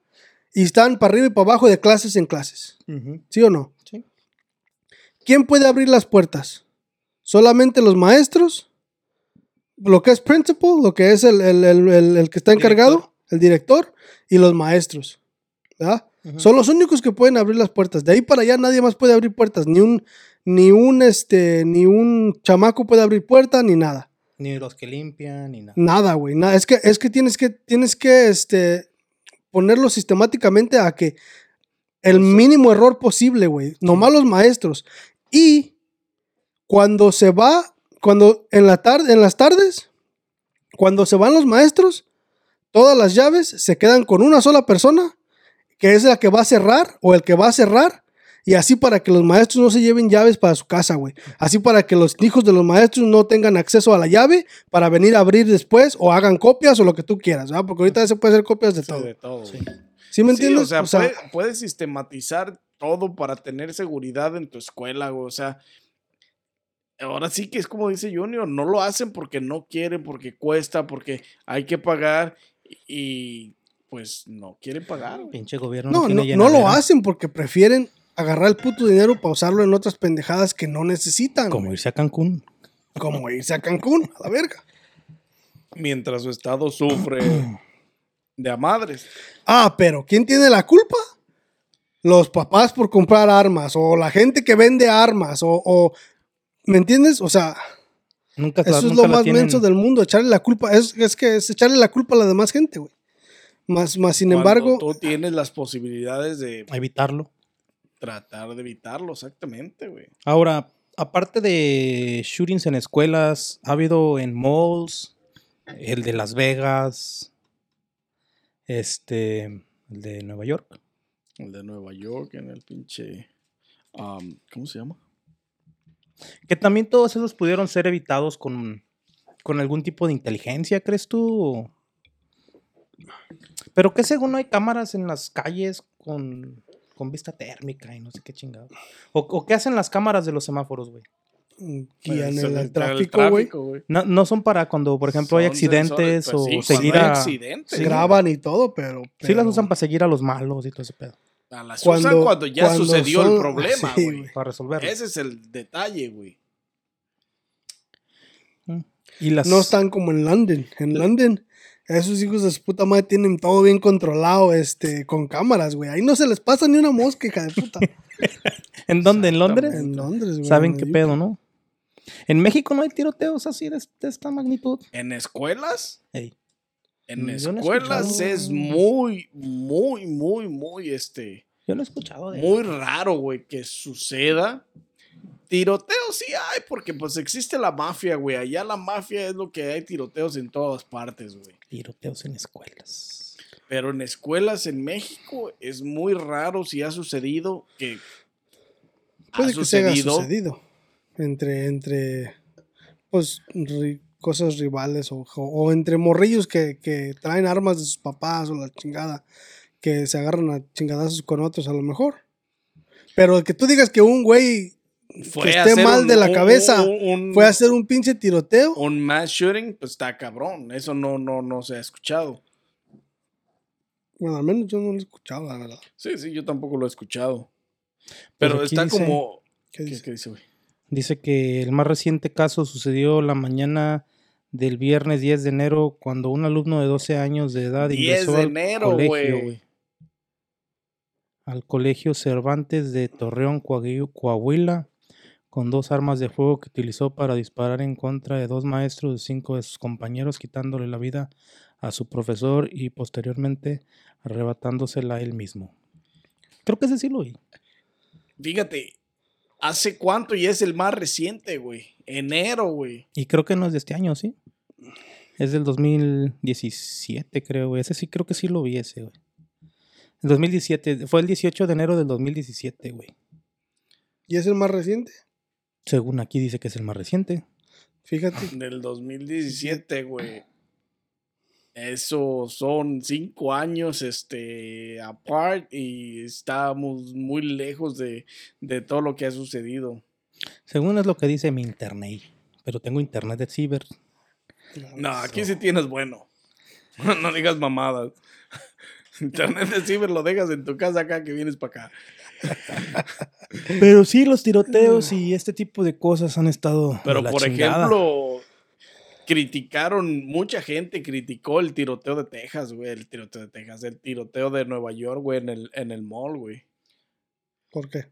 y están para arriba y para abajo de clases en clases. ¿Sí o no? Sí. ¿Quién puede abrir las puertas? ¿Solamente los maestros? Lo que es principal, lo que es el, el- el- el- que está encargado, Director. el director y los maestros. ¿verdad? Son los únicos que pueden abrir las puertas. De ahí para allá nadie más puede abrir puertas. Ni un, ni un, este, ni un chamaco puede abrir puerta, ni nada. Ni los que limpian, ni nada. Nada, güey. Nada. Es que, es que tienes que, tienes que, este, ponerlo sistemáticamente a que el mínimo error posible, güey. Nomás los maestros. Y cuando se va, cuando en la tarde, en las tardes, cuando se van los maestros, todas las llaves se quedan con una sola persona, que es la que va a cerrar o el que va a cerrar. Y así para que los maestros no se lleven llaves para su casa, güey. Así para que los hijos de los maestros no tengan acceso a la llave para venir a abrir después o hagan copias o lo que tú quieras, ¿verdad? Porque ahorita se puede hacer copias de Sí, todo. de todo. Sí. ¿Sí me Sí, entiendes? o sea, O sea, puede- puedes sistematizar todo para tener seguridad en tu escuela, güey. O sea, ahora sí que es como dice Junior, no lo hacen porque no quieren, porque cuesta, porque hay que pagar y pues no quieren pagar. güey. Pinche gobierno no, tiene no, no lo hacen porque prefieren agarrar el puto dinero para usarlo en otras pendejadas que no necesitan. Como irse a Cancún. Como irse a Cancún, a la verga. Mientras su estado sufre de a madres. Ah, pero ¿quién tiene la culpa? Los papás por comprar armas, o la gente que vende armas, o, o- ¿me entiendes? O sea, Nunca, eso es nunca lo más tienen menso del mundo, echarle la culpa, es, es que es echarle la culpa a la demás gente, güey. Más, más sin Cuando embargo, tú tienes las posibilidades de evitarlo. tratar de evitarlo, exactamente, güey. Ahora, aparte de shootings en escuelas, ha habido en malls, el de Las Vegas, este, el de Nueva York. El de Nueva York, en el pinche. um, ¿Cómo se llama? Que también todos esos pudieron ser evitados con, con algún tipo de inteligencia, ¿crees tú? o? Pero que según no hay cámaras en las calles con, con vista térmica y no sé qué chingado. O, o qué hacen las cámaras de los semáforos, güey. guían Pues, el, el tráfico, güey. No, no son para cuando, por ejemplo, hay Son accidentes sensores, o pues sí, seguir hay accidentes, Sí. Graban y todo, pero. Sí las pero usan para seguir a los malos y todo ese pedo. A las cuando- usan cuando ya cuando sucedió el problema, güey. Para resolverlo. Ese es el detalle, güey. Y las... No están como en London. En London, esos hijos de su puta madre tienen todo bien controlado, este, con cámaras, güey. Ahí no se les pasa ni una mosca, hija de puta. ¿En dónde? ¿En Londres? en Londres, güey. ¿Saben en qué la pedo, no? En México no hay tiroteos así de, de esta magnitud. En escuelas, Ey. En Mm, no escuelas es muy, muy, muy, muy, este, Yo no he escuchado de muy raro, güey, que suceda. Tiroteos sí hay, porque pues existe la mafia, güey. Allá la mafia es lo que hay tiroteos en todas partes, güey. tiroteos en escuelas. Pero en escuelas en México es muy raro si ha sucedido que ha Puede que se haya sucedido. Entre, entre, pues, cosas rivales o, o- o entre morrillos que, que traen armas de sus papás o la chingada, que se agarran a chingadazos con otros a lo mejor. Pero que tú digas que un güey Fue que a esté mal un- de la cabeza un- un- fue a hacer un pinche tiroteo. un mass shooting, pues está cabrón. Eso no, no, no se ha escuchado. Bueno, al menos yo no lo he escuchado, la verdad. Sí, sí, yo tampoco lo he escuchado. Pero Pues aquí está dice- como. ¿Qué ¿Qué, dice? qué dice, güey? Dice que el más reciente caso sucedió la mañana del viernes 10 de enero cuando un alumno de 12 años de edad 10 ingresó de al enero, colegio. Al colegio Cervantes de Torreón, Coahu- Coahuila, con dos armas de fuego que utilizó para disparar en contra de dos maestros y cinco de sus compañeros, quitándole la vida a su profesor y posteriormente arrebatándosela a él mismo. Creo que ese sí lo. Fíjate, ¿hace cuánto y es el más reciente, güey? Enero, güey. Y creo que no es de este año, ¿sí? Es del 2017, creo, güey. Ese sí, creo que sí lo vi ese, güey. El 2017, fue el 18 de enero del 2017, güey. ¿Y es el más reciente? Según aquí dice que es el más reciente. Fíjate. Del 2017, güey. Eso son cinco años, este, apart y estamos muy lejos de, de todo lo que ha sucedido. Según es lo que dice mi internet. Pero tengo internet de ciber. No, aquí sí tienes bueno. No digas mamadas. Internet de ciber lo dejas en tu casa acá que vienes para acá. Pero sí, los tiroteos y este tipo de cosas han estado. Pero la por chingada. ejemplo, criticaron, mucha gente criticó el tiroteo de Texas, güey. El tiroteo de Texas, el tiroteo de Nueva York, güey, en el, en el mall, güey. ¿Por qué?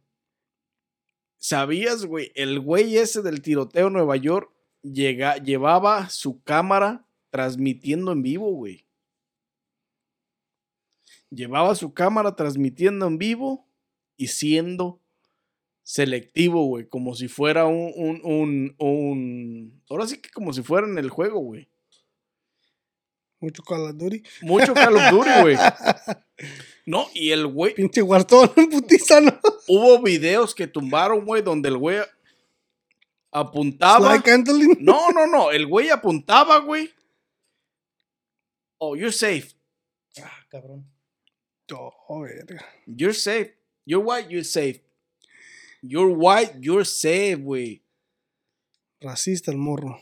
¿Sabías, güey? El güey ese del tiroteo en Nueva York llega, llevaba su cámara transmitiendo en vivo, güey. Llevaba su cámara transmitiendo en vivo y siendo selectivo, güey. Como si fuera un, un, un, un- Ahora sí que como si fuera en el juego, güey. Mucho Call of Duty. Mucho Call of Duty, güey. No, y el güey... Pinche guartón, putiza, ¿no? Hubo videos que tumbaron, güey, donde el güey apuntaba... No, no, no. El güey apuntaba, güey. Oh, you're safe. Ah, cabrón. Oh, verga. You're safe. You're white, you're safe. You're white, you're safe, güey. Racista el morro.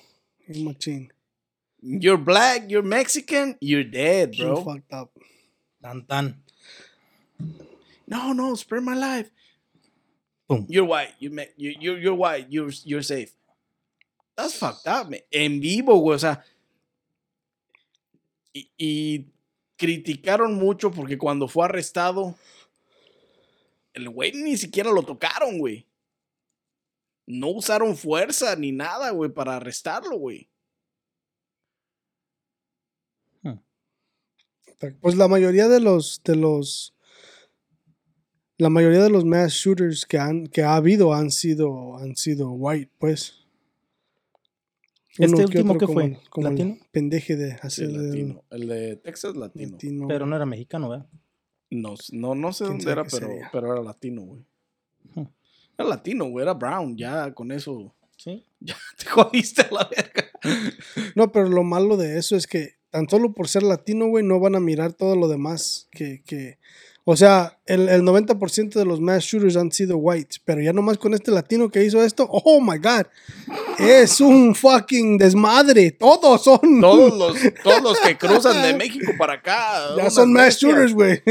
El machín. You're black, you're Mexican, you're dead, bro. fucked up. Tan tan. No, no, spare my life. Pum. You're white. You're, you're white. You're, you're safe. That's fucked up, man. En vivo, güey. O sea. Y, y criticaron mucho porque cuando fue arrestado, el güey ni siquiera lo tocaron, güey. No usaron fuerza ni nada, güey, para arrestarlo, güey. Pues la mayoría de los, de los, la mayoría de los mass shooters que han, que ha habido han sido, han sido white, pues. ¿Este Uno que último como fue? el- Como el ¿Latino? pendeje de Sí, hacer el latino. El de Texas, latino. latino. Pero no era mexicano, ¿verdad? No, no, no sé ¿Quién dónde era, pero, sería? pero era latino, güey. Hmm. Era latino, güey. Era brown. Ya con eso. Sí. Ya te jodiste a la verga. No, pero lo malo de eso es que tan solo por ser latino, güey, no van a mirar todo lo demás que, que o sea, el, el 90% de los mass shooters han sido whites, pero ya nomás con este latino que hizo esto, oh my god, es un fucking desmadre, todos son, Todos los, todos los que cruzan de México para acá. ya son mass bestias. shooters, güey.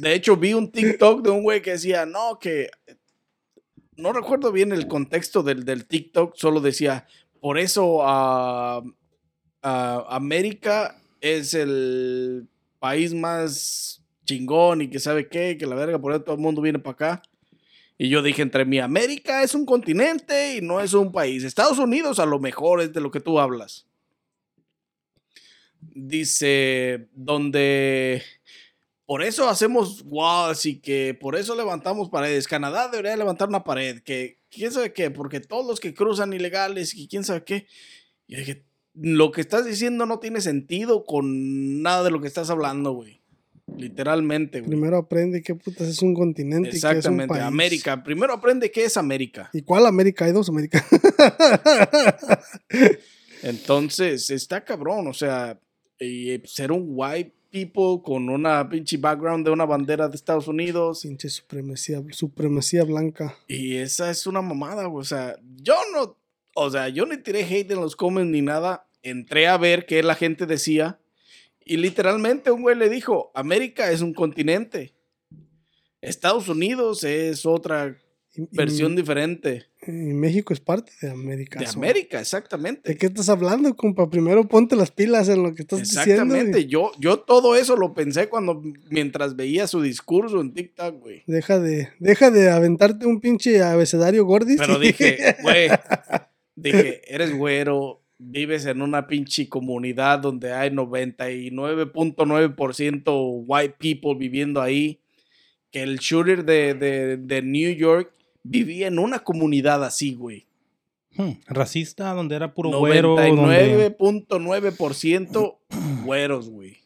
De hecho, vi un TikTok de un güey que decía, no, que. No recuerdo bien el contexto del, del TikTok, solo decía, por eso ah, América es el país más chingón y que sabe qué, que la verga, por eso todo el mundo viene para acá. Y yo dije, entre mí, América es un continente y no es un país. Estados Unidos a lo mejor es de lo que tú hablas. Dice, donde por eso hacemos walls y que por eso levantamos paredes. Canadá debería levantar una pared. Que quién sabe qué, porque todos los que cruzan ilegales y quién sabe qué. Y dije, lo que estás diciendo no tiene sentido con nada de lo que estás hablando, güey. Literalmente, güey. Primero aprende qué putas es un continente y qué es un Exactamente. país. América. Primero aprende qué es América. ¿Y cuál América? Hay dos América. Entonces, está cabrón, o sea, y eh, ser un white people con una pinche background de una bandera de Estados Unidos. Pinche supremacía, supremacía blanca. Y esa es una mamada, güey. O sea, yo no, o sea, yo ni tiré hate en los comments ni nada. Entré a ver qué la gente decía. Y literalmente un güey le dijo, América es un continente. Estados Unidos es otra Y- y- versión diferente y México es parte de América. de so- América, exactamente. ¿De qué estás hablando, compa? Primero ponte las pilas en lo que estás diciendo. Exactamente, yo, yo todo eso lo pensé cuando mientras veía su discurso en TikTok, güey. Deja de, deja de aventarte un pinche abecedario gordis. Pero dije, güey, dije, eres güero, vives en una pinche comunidad donde hay 99.9% white people viviendo ahí, que el shooter de, de, de New York vivía en una comunidad así, güey. Hmm, Racista, donde era puro güero. donde- 99.9% güeros, güey.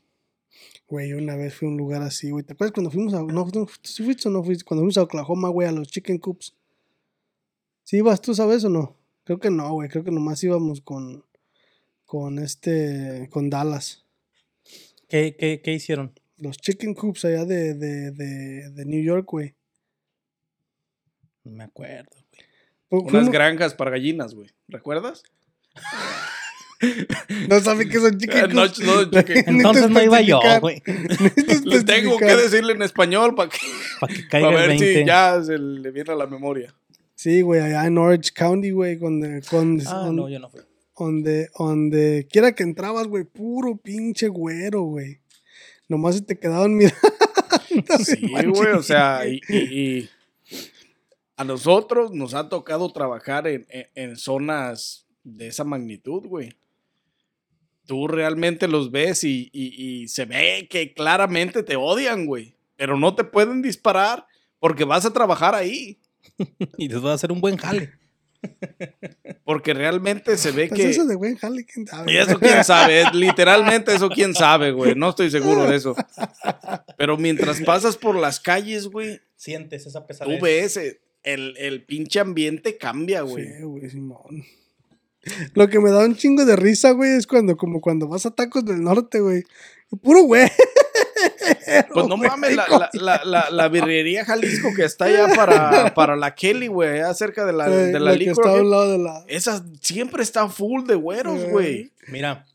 Güey, una vez fui a un lugar así, güey. ¿Te acuerdas cuando fuimos a. No, no, ¿sí fuiste o no fuiste? Cuando fuimos a Oklahoma, güey, a los Chicken Coops. ¿Sí ibas tú, sabes o no? Creo que no, güey. Creo que nomás íbamos con. Con este. Con Dallas. ¿Qué, qué, qué hicieron? Los Chicken Coops allá de, de, de, de New York, güey. No me acuerdo, güey. Unas fuimos- granjas para gallinas, güey. ¿Recuerdas? No saben qué son Chicken No, Coops. no, chicken- Entonces no iba yo, güey. Tengo que decirle en español para que Para que para caiga el ver 20. si ya se le viene a la memoria. Sí, güey, allá en Orange County, güey, donde, con, Ah, on- no, yo no fui. donde, donde quiera que entrabas, güey, puro pinche güero, güey. Nomás se te quedaban mirando. Sí, güey, o sea, y, y- y a nosotros nos ha tocado trabajar en, en- en zonas de esa magnitud, güey. Tú realmente los ves y, y- y se ve que claramente te odian, güey. Pero no te pueden disparar porque vas a trabajar ahí. Y les voy a hacer un buen jale. Porque realmente se ve Pues que... eso de buen jale, quién sabe. Y eso quién sabe, es literalmente eso quién sabe, güey. No estoy seguro de eso. Pero mientras pasas por las calles, güey, Sientes esa tú pesadez. ves eh, el, el pinche ambiente cambia, güey. Sí, güey, Simón. Lo que me da un chingo de risa, güey, es cuando, como cuando vas a tacos del norte, güey. Puro güey. Pues no mames, la, la, la, la, la birrería Jalisco que está allá para, para la Kelly, güey, allá cerca de la, Eh, de la la que licor. está a Hill. un lado de la. Esa siempre está full de güeros, Eh. güey. Mira,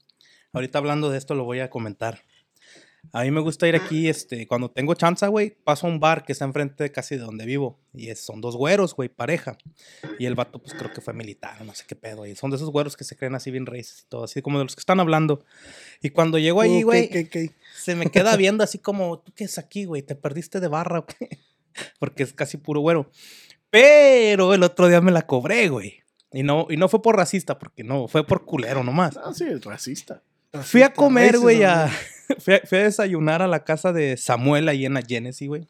ahorita hablando de esto lo voy a comentar. A mí me gusta ir aquí, este, cuando tengo chance, güey, paso a un bar que está enfrente casi de donde vivo. Y es- son dos güeros, güey, pareja. Y el vato, pues creo que fue militar, no sé qué pedo. Y son de esos güeros que se creen así bien raíces y todo, así como de los que están hablando. Y cuando llego allí, güey, ok, ok. se me queda viendo así como, ¿tú qué es aquí, güey? ¿Te perdiste de barra? Porque es casi puro güero. Pero el otro día me la cobré, güey. Y no, y no fue por racista, porque no, fue por culero nomás. Ah, sí, es racista. Fui a Racista, comer, güey, a... Fui a, fui a desayunar a la casa de Samuel ahí en la Genesis, güey.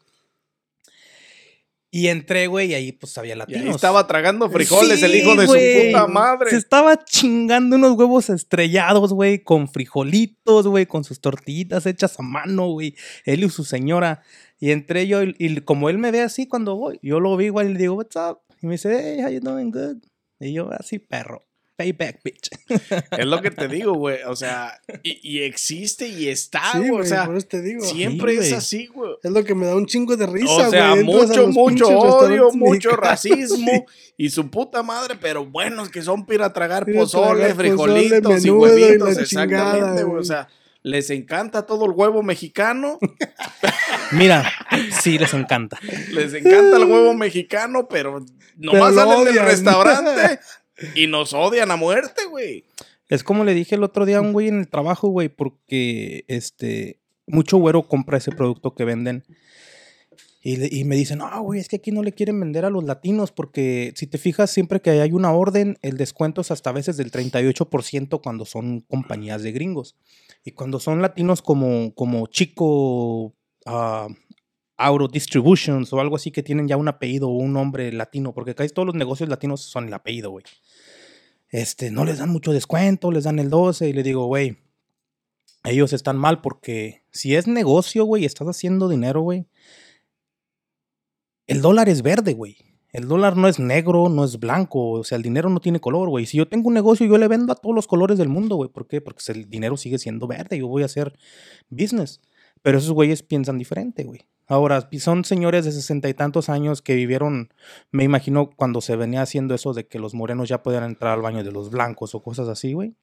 Y entré, güey, y ahí pues había Y latinos. ahí estaba tragando frijoles el hijo de güey. su puta madre. Se estaba chingando unos huevos estrellados, güey, con frijolitos, güey, con sus tortillitas hechas a mano, güey. Él y su señora. Y entré yo, y, y como él me ve así cuando voy, yo lo vi igual y le digo, what's up? Y me dice, hey, how you doing, good? Y yo, así, perro. Payback, bitch. Es lo que te digo, güey. O sea, y, y existe y está, güey. o sea, por eso te digo. siempre Sí, es así, güey. Es lo que me da un chingo de risa, O sea, güey. Entras a mucho, mucho odio, mucho mexicanos. racismo y su puta madre, pero buenos que son para tragar pozole, tragar pozole, frijolitos y y huevitos, chingada, exactamente, güey. O sea, les encanta todo el huevo mexicano, Mira, sí les encanta. les encanta el huevo mexicano, pero nomás lo salen del restaurante y nos odian a muerte, güey. Es como le dije el otro día a un güey en el trabajo, güey, porque este mucho güero compra ese producto que venden. Y, y me dicen, no, güey, es que aquí no le quieren vender a los latinos porque si te fijas, siempre que hay una orden, el descuento es hasta a veces del 38% cuando son compañías de gringos. Y cuando son latinos como, como Chico ah, Auro Distributions o algo así que tienen ya un apellido o un nombre latino, porque casi todos los negocios latinos son el apellido, güey este, no les dan mucho descuento, les dan el 12 y le digo, güey, ellos están mal porque si es negocio, güey, estás haciendo dinero, güey, el dólar es verde, güey. El dólar no es negro, no es blanco, o sea, el dinero no tiene color, güey. Si yo tengo un negocio, yo le vendo a todos los colores del mundo, güey. ¿Por qué? Porque el dinero sigue siendo verde, yo voy a hacer business. Pero esos güeyes piensan diferente, güey. Ahora, son señores de sesenta y tantos años que vivieron, me imagino, cuando se venía haciendo eso de que los morenos ya podían entrar al baño de los blancos o cosas así, güey.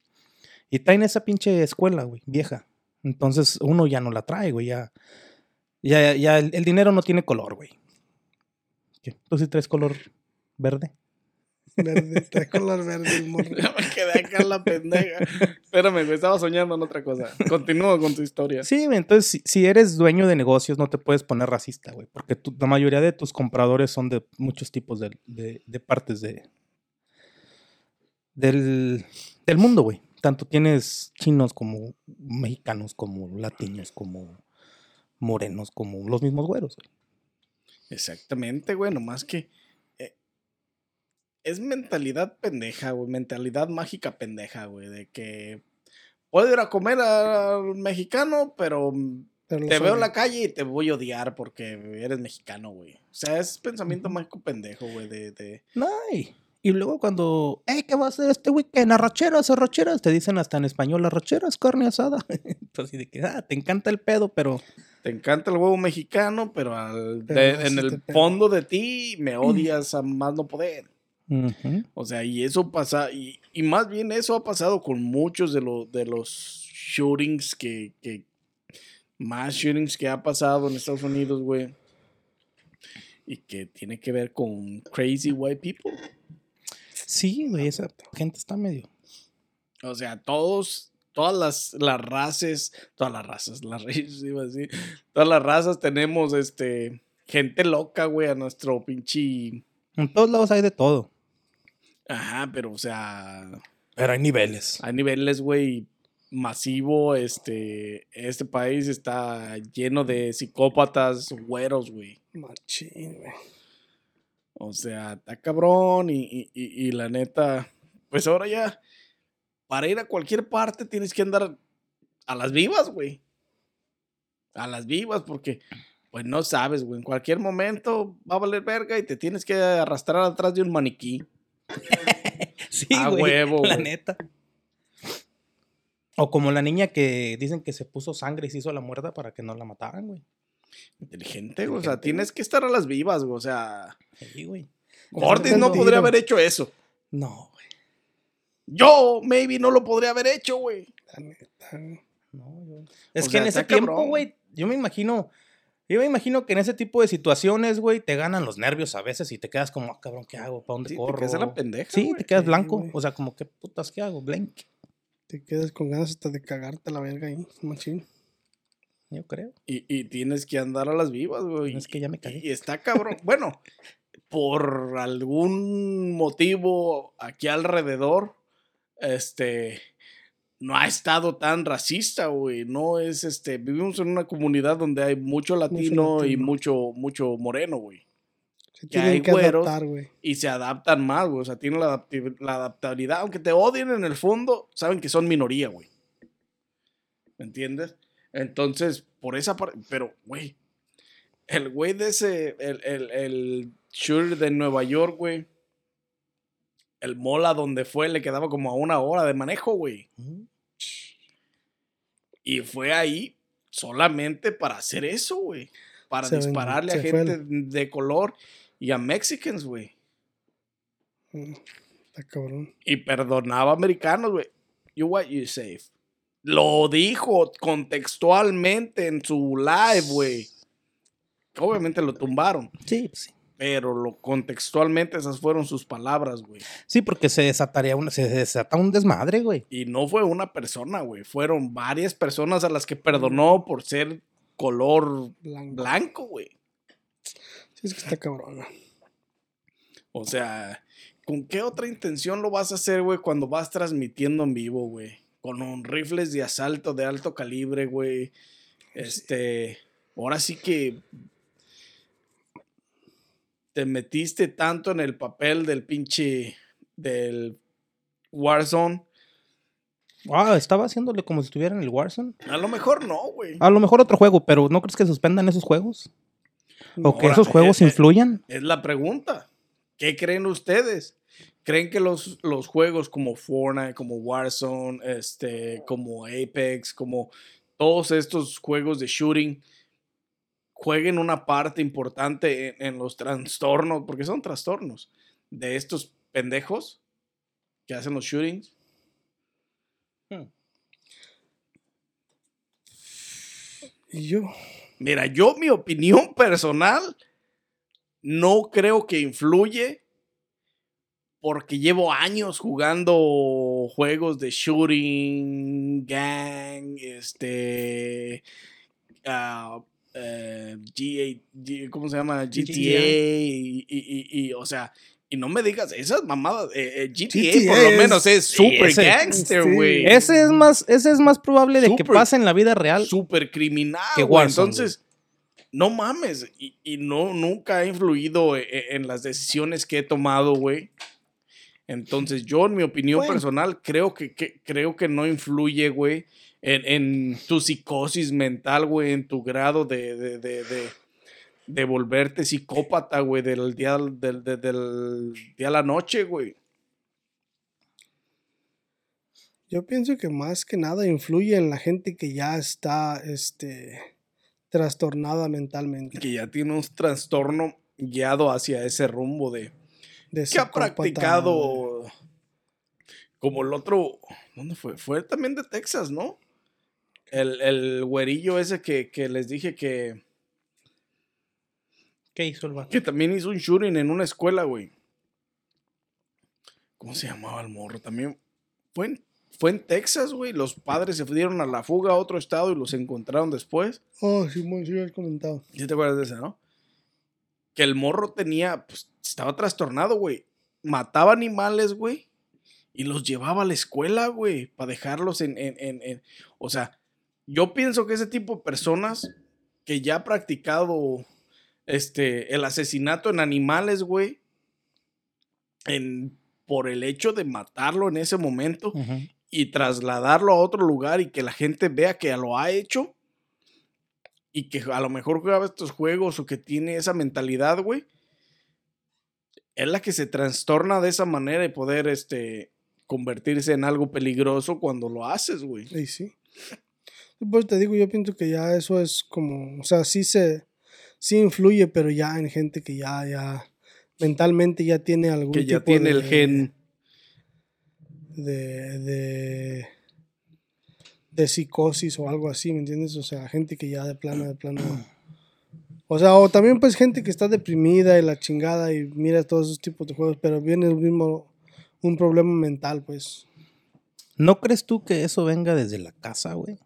Y traen esa pinche escuela, güey, vieja. Entonces uno ya no la trae, güey. Ya, ya, ya el, el dinero no tiene color, güey. ¿Tú sí traes color verde? Verde, trae color verde el morro. Ya me quedé acá en la pendeja. Espérame, güey, estaba soñando en otra cosa. Continúa con tu historia. Sí, entonces si, si eres dueño de negocios no te puedes poner racista, güey, porque tu- la mayoría de tus compradores son de muchos tipos de, de- de partes de del, del mundo, güey. Tanto tienes chinos como mexicanos, como latinos, como morenos, como los mismos güeros. güey. Exactamente, güey, nomás que es mentalidad pendeja, güey, mentalidad mágica pendeja, güey, de que puedo ir a comer al mexicano, pero te veo en la calle y te voy a odiar porque eres mexicano, güey. O sea, es pensamiento mágico pendejo, güey, de, de... No, y, y luego cuando, hey, ¿qué va a hacer este weekend? Arracheras, arracheras, te dicen hasta en español, arracheras, carne asada. Entonces, de que, ah, te encanta el pedo, pero Te encanta el huevo mexicano, pero, al- Pero de- no en el fondo de ti me odias a más no poder. O sea, y eso pasa, y, y más bien eso ha pasado con muchos de, los de los shootings que, que, más shootings que ha pasado en Estados Unidos, güey. Y que tiene que ver con crazy white people. Sí, güey, esa gente está medio. O sea, todos, todas las, las razas, todas las razas, las raíces, iba a decir, todas las razas tenemos, este, gente loca, güey, a nuestro pinche... En todos lados hay de todo. Ajá, pero, o sea, Pero hay niveles. a niveles, güey, masivo, este, este país está lleno de psicópatas güeros, güey. Machín, güey. O sea, está cabrón y, y, y- y la neta, pues ahora ya, para ir a cualquier parte tienes que andar a las vivas, güey. A las vivas, porque, pues no sabes, güey, en cualquier momento va a valer verga y te tienes que arrastrar atrás de un maniquí. Sí, A güey. huevo, La güey. neta. O como la niña que dicen que se puso sangre y se hizo la muerta para que no la mataran, güey. Inteligente, güey. O sea, tienes que estar a las vivas, güey. O sea, Sí, güey. No podría haber hecho eso. No, güey. Yo, maybe, no lo podría haber hecho, güey. La neta, güey. No, Es O que sea, en ese tiempo, cabrón. güey, yo me imagino, yo me imagino que en ese tipo de situaciones, güey, te ganan los nervios a veces y te quedas como, ah, cabrón, ¿qué hago? ¿Para dónde Sí, te corro? quedas a la pendeja, Sí, te quedas blanco. O sea, como, ¿qué putas, qué hago? Blank, Te quedas con ganas hasta de cagarte la verga ahí, machín. yo creo. Y, y tienes que andar a las vivas, güey. Es que ya me cagué. Y está cabrón. bueno, por algún motivo aquí alrededor, este, no ha estado tan racista, güey. No es, este, vivimos en una comunidad donde hay mucho latino, y latino. mucho, mucho moreno, güey. Se Que hay tienen que güeros. adaptar, güey. Y se adaptan más, güey. O sea, tienen la adaptabilidad. Aunque te odien en el fondo, saben que son minoría, güey. ¿Me entiendes? Entonces, por esa parte. Pero, güey. El güey de ese. El, el, el shooter de Nueva York, güey. El mola donde fue le quedaba como a una hora de manejo, güey. Y fue ahí solamente para hacer eso, güey. Para Se ven- dispararle a el- gente de color y a Mexicans, güey. Mm, Está cabrón. y perdonaba a americanos, güey. You what you safe. Lo dijo contextualmente en su live, güey. Obviamente lo tumbaron, Sí, pues sí. Pero lo contextualmente esas fueron sus palabras, güey. Sí, porque se desataría una, se desata un desmadre, güey. Y no fue una persona, güey. Fueron varias personas a las que perdonó por ser color Blanco. blanco, güey. Sí, es que está cabrón. güey. O sea, ¿con qué otra intención lo vas a hacer, güey, cuando vas transmitiendo en vivo, güey? Con un rifles de asalto de alto calibre, güey. Este, ahora sí que te metiste tanto en el papel del pinche del Warzone. Ah, estaba haciéndole como si estuviera en el Warzone. A lo mejor no, güey. A lo mejor otro juego, pero ¿no crees que suspendan esos juegos? ¿O que esos juegos eh, eh, influyan? Es la pregunta. ¿Qué creen ustedes? ¿Creen que los, los juegos como Fortnite, como Warzone, este, como Apex, como todos estos juegos de shooting jueguen una parte importante en, en los trastornos, porque son trastornos, de estos pendejos que hacen los shootings? Y yo, Mira, yo mi opinión personal no creo que influye porque llevo años jugando juegos de shooting, gang, este, ah, eh, GA G- ¿cómo se llama? GTA, y, y- y- y, o sea, y no me digas esas mamadas, eh, eh, GTA, por lo menos es- super ese- gangster, sí. güey. Ese es más, ese es más probable de que pase en la vida real. super criminal, que. Warzone, Entonces, no mames. Y, no, nunca ha influido en, las decisiones que he tomado, güey. Entonces, yo, en mi opinión Bueno. personal, creo que, que- creo que no influye, güey, en, en tu psicosis mental, güey, en tu grado de, de, de, de- de volverte psicópata, güey, del día, del, del- del día a la noche, güey. yo pienso que más que nada influye en la gente que ya está este, trastornada mentalmente. Que ya tiene un trastorno guiado hacia ese rumbo de... de que ha practicado como el otro, ¿dónde fue? Fue también de Texas, ¿no? El, el güerillo ese que, que les dije que, ¿Qué hizo el vato? que también hizo un shooting en una escuela, güey. ¿Cómo se llamaba el morro? También fue en, fue en Texas, güey. Los padres se dieron a la fuga a otro estado y los encontraron después. Oh, sí, muy sí, lo has comentado. ¿Sí te acuerdas de ese, no? Que el morro tenía, pues, estaba trastornado, güey. Mataba animales, güey. Y los llevaba a la escuela, güey. Para dejarlos en, en, en, en- O sea, yo pienso que ese tipo de personas que ya ha practicado este, el asesinato en animales, güey. En, por el hecho de matarlo en ese momento y trasladarlo a otro lugar y que la gente vea que lo ha hecho y que a lo mejor juega estos juegos o que tiene esa mentalidad, güey, es la que se trastorna de esa manera y poder este, convertirse en algo peligroso cuando lo haces, güey. Y sí. Pues te digo, yo pienso que ya eso es como, o sea, sí se, sí influye, pero ya en gente que ya, ya, mentalmente ya tiene algún Que ya tipo tiene el gen. de, de, de psicosis o algo así, ¿me entiendes? O sea, gente que ya de plano, de plano. O sea, o también pues gente que está deprimida y la chingada y mira todos esos tipos de juegos, pero viene el mismo, un problema mental, pues. ¿No crees tú que eso venga desde la casa, güey?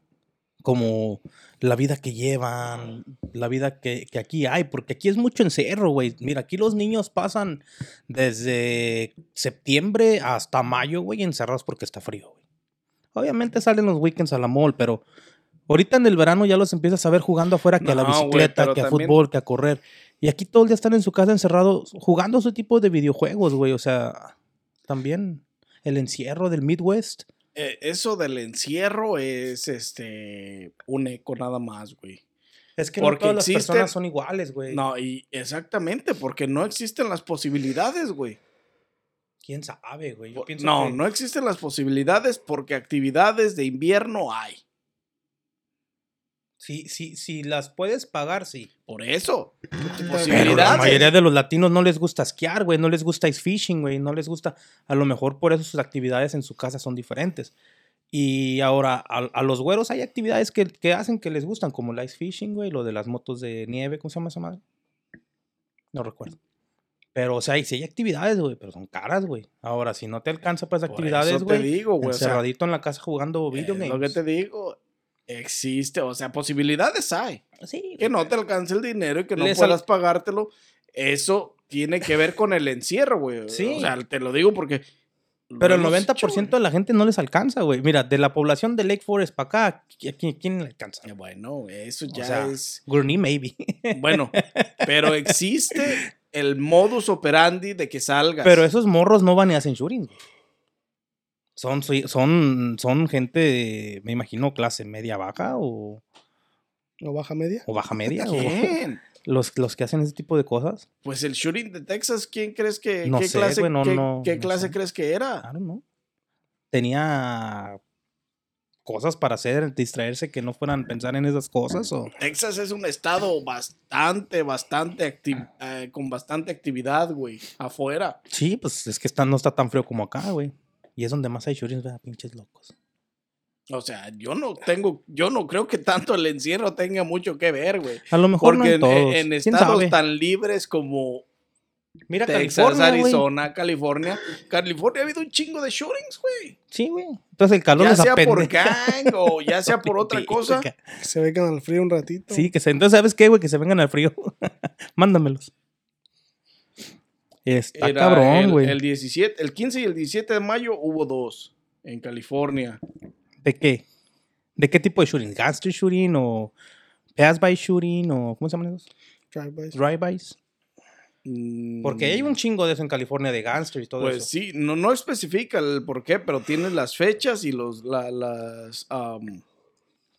Como la vida que llevan, la vida que, que aquí hay, porque aquí es mucho encerro, güey. Mira, aquí los niños pasan desde septiembre hasta mayo, güey, encerrados porque está frío, güey. Obviamente salen los weekends a la mall, pero ahorita en el verano ya los empiezas a ver jugando afuera que a la bicicleta, que a también- fútbol, que a correr. Y aquí todo el día están en su casa encerrados jugando ese tipo de videojuegos, güey. O sea, también el encierro del Midwest. Eh, eso del encierro es este un eco nada más, güey. Es que Porque no todas las personas son iguales, güey. No, y exactamente, porque no existen las posibilidades, güey. ¿Quién sabe, güey? Yo pienso No, que- no existen las posibilidades porque actividades de invierno hay. Si, si, si las puedes pagar, sí. Por eso. Pero la mayoría de los latinos no les gusta esquiar, güey. No les gusta ice fishing, güey. No les gusta. A lo mejor por eso sus actividades en su casa son diferentes. Y ahora, a, a los güeros hay actividades que, que hacen que les gustan, como el ice fishing, güey. Lo de las motos de nieve, ¿cómo se llama esa madre? No recuerdo. Pero, o sea, y sí hay actividades, güey, pero son caras, güey. Ahora, si no te alcanza para esas actividades, eso te güey, digo, güey. o sea, encerradito en la casa jugando video es games. lo que te digo. Existe, o sea, posibilidades hay. Sí, Que no te pero- alcance el dinero y que no puedas pagártelo. Eso tiene que ver con el encierro, güey. Sí. O sea, te lo digo porque. Pero el hemos 90% hecho, de la gente no les alcanza, güey. Mira, de la población de Lake Forest para acá, ¿a quién, quién le alcanza? Eh, Bueno, eso O ya sea, es. Gurney, maybe. Bueno, pero existe el modus operandi de que salgas. Pero esos morros no van y hacen shooting. Son, son, son gente, de, me imagino, clase media baja o, ¿O baja media? o baja media. o- ¿Quién? los, los que hacen ese tipo de cosas. Pues el shooting de Texas, ¿quién crees que. No ¿Qué sé, clase, no, qué, no, qué no clase sé. crees que era? Don't know. Tenía cosas para hacer, distraerse que no fueran a pensar en esas cosas o... Texas es un estado bastante, bastante eh, con bastante actividad, güey, afuera. Sí, pues es que está, no está tan frío como acá, güey. Y es donde más hay shootings, ¿verdad? Pinches locos. O sea, yo no tengo, yo no creo que tanto el encierro tenga mucho que ver, güey. A lo mejor Porque no en, en todos. en ¿Quién estados sabe? tan libres como Mira Texas, California. Arizona, California. California ha habido un chingo de shootings, güey. Sí, güey. Entonces el calor Ya les sea por gang o ya sea por otra cosa. Que se vengan al frío un ratito. Sí, que se... Entonces, ¿sabes qué, güey? Que se vengan al frío. Mándamelos. Está Era cabrón, el, güey. el 17, el 15 y el 17 de mayo hubo dos en California. ¿De qué? ¿De qué tipo de shooting? ¿Gangster shooting o pass-by shooting o... ¿Cómo se llaman esos? Drive-bys. Drive-bys. Mm, Porque hay un chingo de eso en California de gangster y todo Pues eso. sí, no, no especifica el por qué, pero tiene las fechas y los la- las um,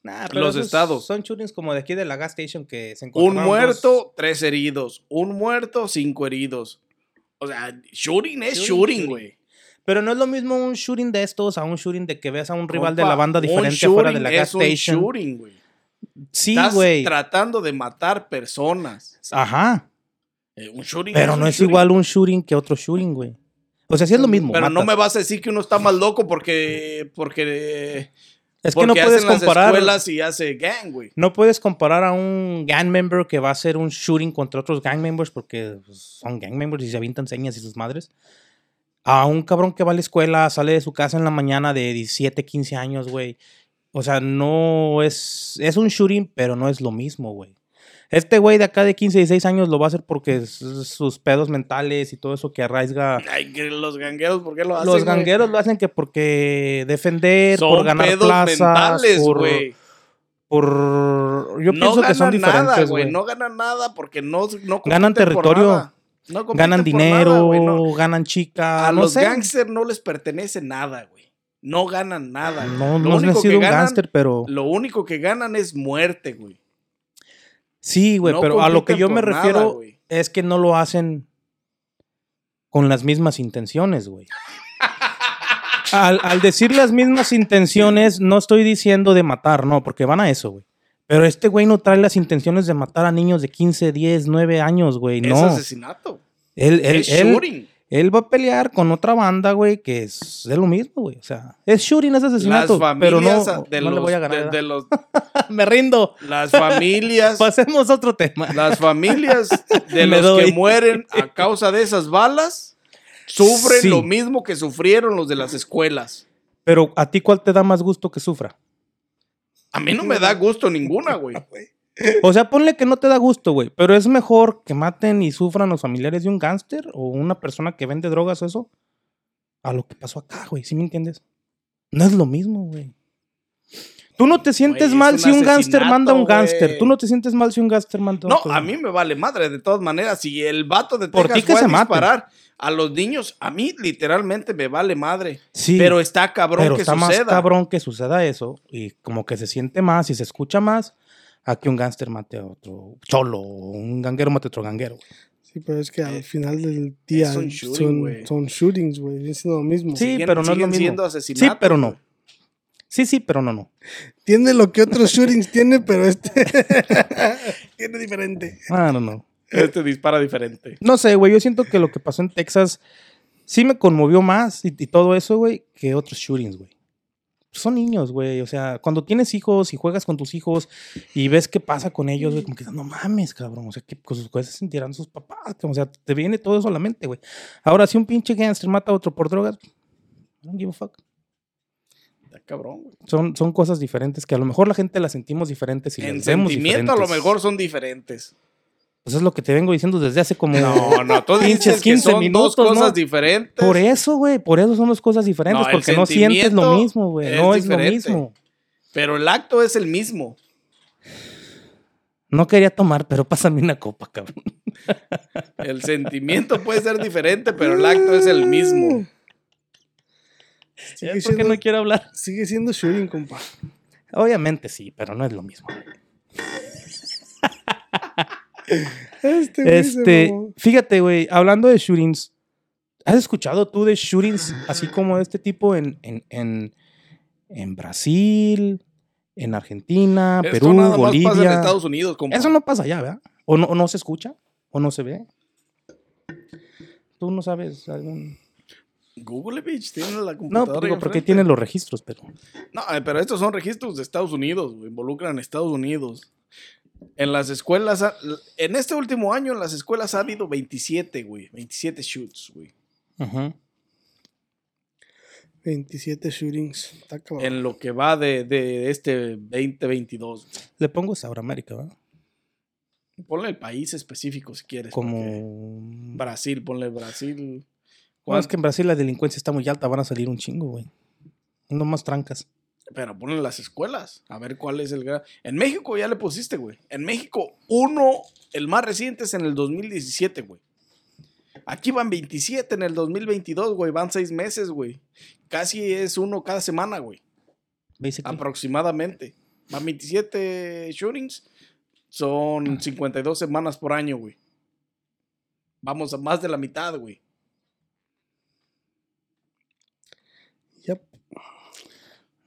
Nah, los estados. Son shootings como de aquí de la gas station que se un encontraron muerto, dos- tres heridos, un muerto, cinco heridos. O sea, shooting es Shooting, güey. Pero no es lo mismo un shooting de estos a un shooting de que veas a un rival de la banda diferente afuera de la gas es un station. shooting, güey. Sí, güey. tratando de matar personas. Ajá. Eh, un shooting Pero no es shooting. igual un shooting que otro shooting, güey. O sea, sí es lo mismo. Pero no me vas a decir que uno está más loco porque porque Es que no puedes comparar. escuelas y hace gang, güey. No puedes comparar a un gang member que va a hacer un shooting contra otros gang members porque pues, son gang members y se avientan señas y sus madres. A un cabrón que va a la escuela, sale de su casa en la mañana de 17, 15 años, güey. O sea, no es. Es un shooting, pero no es lo mismo, güey. Este güey de acá de 15, 16 años lo va a hacer porque sus pedos mentales y todo eso que arraiga. Ay, que los gangueros, ¿por qué lo hacen? Los güey? gangueros lo hacen que porque defender, por ganar pedos plazas, mentales, por, güey. por- Yo no pienso que son ganan diferentes, nada, güey. No ganan nada porque no, no Ganan por territorio, nada. No compiten ganan dinero, nada, güey, no. ganan chica, A no los sé. gangsters no les pertenece nada, güey. No ganan nada. No, Lo no único he sido que un ganan- pero Lo único que ganan es muerte, güey. Sí, güey, No pero a lo que yo me nada, refiero es que no lo hacen con las mismas intenciones, güey. Al, al decir las mismas intenciones, no estoy diciendo de matar, no, porque van a eso, güey. Pero este güey no trae las intenciones de matar a niños de 15, 10, 9 años, güey. Es No. asesinato. Él, él, es él, shooting. Él va a pelear con otra banda, güey, que es de lo mismo, güey. O sea, es shooting, es asesinato. Las pero no, familias de, no los, le voy a ganar. de- ¿verdad? de los- Me rindo. las familias, Pasemos a otro tema. las familias de los que mueren a causa de esas balas sufren Sí. lo mismo que sufrieron los de las escuelas. Pero a ti, ¿cuál te da más gusto que sufra? A mí no me da gusto ninguna, güey. O sea, ponle que no te da gusto, güey. Pero es mejor que maten y sufran los familiares de un gángster o una persona que vende drogas o eso. A lo que pasó acá, güey. ¿Sí me entiendes? No es lo mismo, güey. Tú no te sientes Güey, mal un si un gángster manda a un gángster. Tú no te sientes mal si un gángster manda a No, otro. a mí me vale madre, de todas maneras. Si el vato de Por Texas ti que fue a se maten. disparar a los niños, a mí literalmente me vale madre. Sí, Pero está cabrón pero que está más cabrón que suceda eso y como que se siente más y se escucha más a que un gángster mate a otro cholo o un ganguero mate a otro ganguero. güey. Sí, pero es que al Eh, final del día son, shooting, son shootings, güey. Siendo lo mismo. Sí, Siguen- pero no es lo mismo. siendo Sí, pero no. Sí, sí, pero no, no. Tiene lo que otros shootings tiene, pero este tiene diferente. Ah, no, no. Este dispara diferente. No sé, güey, yo siento que lo que pasó en Texas sí me conmovió más y, y todo eso, güey, que otros shootings, güey. Son niños, güey. O sea, cuando tienes hijos y juegas con tus hijos y ves qué pasa con ellos, güey, como que no mames, cabrón. O sea, ¿qué cosas se sentirán sus papás? O sea, te viene todo eso a la mente, güey. Ahora, si un pinche gangster mata a otro por drogas, don't give a fuck. Está cabrón, güey. Son, son cosas diferentes que a lo mejor la gente las sentimos diferentes y en las vemos sentimiento a lo mejor son diferentes. Pues es lo que te vengo diciendo desde hace como No, no, tú pinches dices que 15 son minutos, dos cosas ¿no? diferentes. Por eso, güey, por eso son dos cosas diferentes, No, porque no sientes lo mismo, güey, no es lo mismo. Pero el acto es el mismo. No quería tomar, pero pásame una copa, cabrón. El sentimiento puede ser diferente, pero el acto es el mismo. Sigue ¿Por qué siendo, no quiero hablar? sigue siendo shooting, compa. Obviamente sí, pero no es lo mismo. Este, Este, fíjate, güey, hablando de shootings, ¿has escuchado tú de shootings así como de este tipo en, en, en, en Brasil, en Argentina, Esto Perú, nada más pasa en Bolivia? Estados Unidos, compa. Eso no pasa allá, ¿verdad? O no, o no se escucha, o no se ve. Tú no sabes algún... Google, bitch, tiene la No, computadora. ahí digo, porque tienen los registros, pero... No, eh, pero estos son registros de Estados Unidos, involucran a Estados Unidos. En las escuelas, en este último año, en las escuelas ha habido 27, güey, 27 shoots, güey. Ujú. 27 shootings. Está cabrón. En lo que va de, de este 2022. güey. Le pongo América, ¿verdad? Ponle el país específico si quieres. Como... Brasil, ponle Brasil. Bueno, es que en Brasil la delincuencia está muy alta, van a salir un chingo, güey. No más trancas. Pero ponle las escuelas, a ver cuál es el grado. En México ya le pusiste, güey. En México, uno, el más reciente es en el 2017, güey. Aquí van 27 en el 2022, güey. Van seis meses, güey. Casi es uno cada semana, güey. Aproximadamente. Van 27 shootings. Son 52 semanas por año, güey. Vamos a más de la mitad, güey.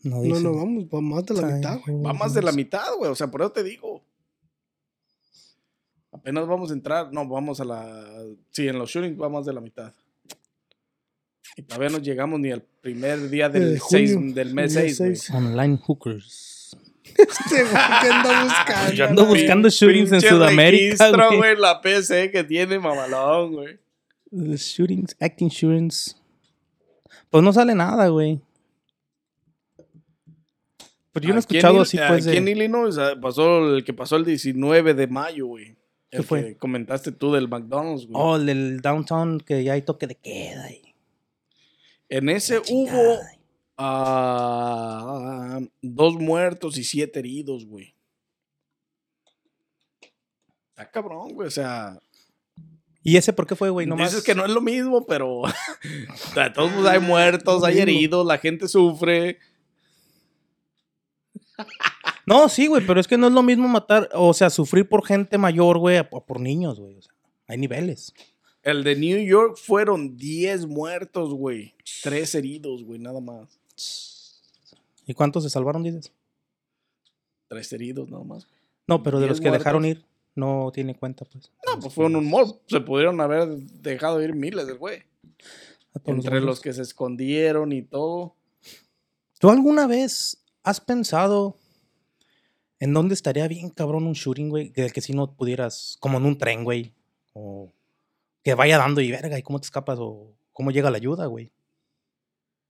No, No, dice. no, vamos, va más de la mitad, güey. Va más de la mitad, güey. O sea, por eso te digo. Apenas vamos a entrar. No, vamos a la. Sí, en los shootings va más de la mitad. Y todavía no llegamos ni al primer día del, De seis- del mes del 6, güey. seis. Online hookers. Este güey que anda buscando. Yo ando buscando shootings en Sudamérica, registro, güey. güey. La PC que tiene mamalón, güey. The shootings, acting shootings. Pues no sale nada, güey. Pero yo no he en escuchado así, pues, Aquí en de... Illinois ah, pasó el que pasó el 19 de mayo, güey. ¿Qué El fue? que comentaste tú del McDonald's, güey. Oh, el del downtown, que ya hay toque de queda. Y... En ese hubo ah, dos muertos y siete heridos, güey. Está cabrón, güey. O sea, ¿Y ese por qué fue, güey? Nomás... dices que no es lo mismo, pero todos hay muertos, hay heridos, la gente sufre. No, sí, güey, pero es que no es lo mismo matar, o sea, sufrir por gente mayor, güey, a por niños, güey. O sea, hay niveles. El de New York fueron 10 muertos, güey. Tres heridos, güey, nada más. ¿Y cuántos se salvaron, dices? Tres heridos, nada más. No, pero de los que dejaron ir, no tiene cuenta, pues. No, pues fue en un mall. Se pudieron haber dejado ir miles del güey. Entre los güeyes. que se escondieron y todo. ¿Tú alguna vez has pensado en dónde estaría bien cabrón un shooting, güey? Del que si no pudieras, como en un tren, güey. O que vaya dando y verga, ¿y cómo te escapas? O cómo llega la ayuda, güey.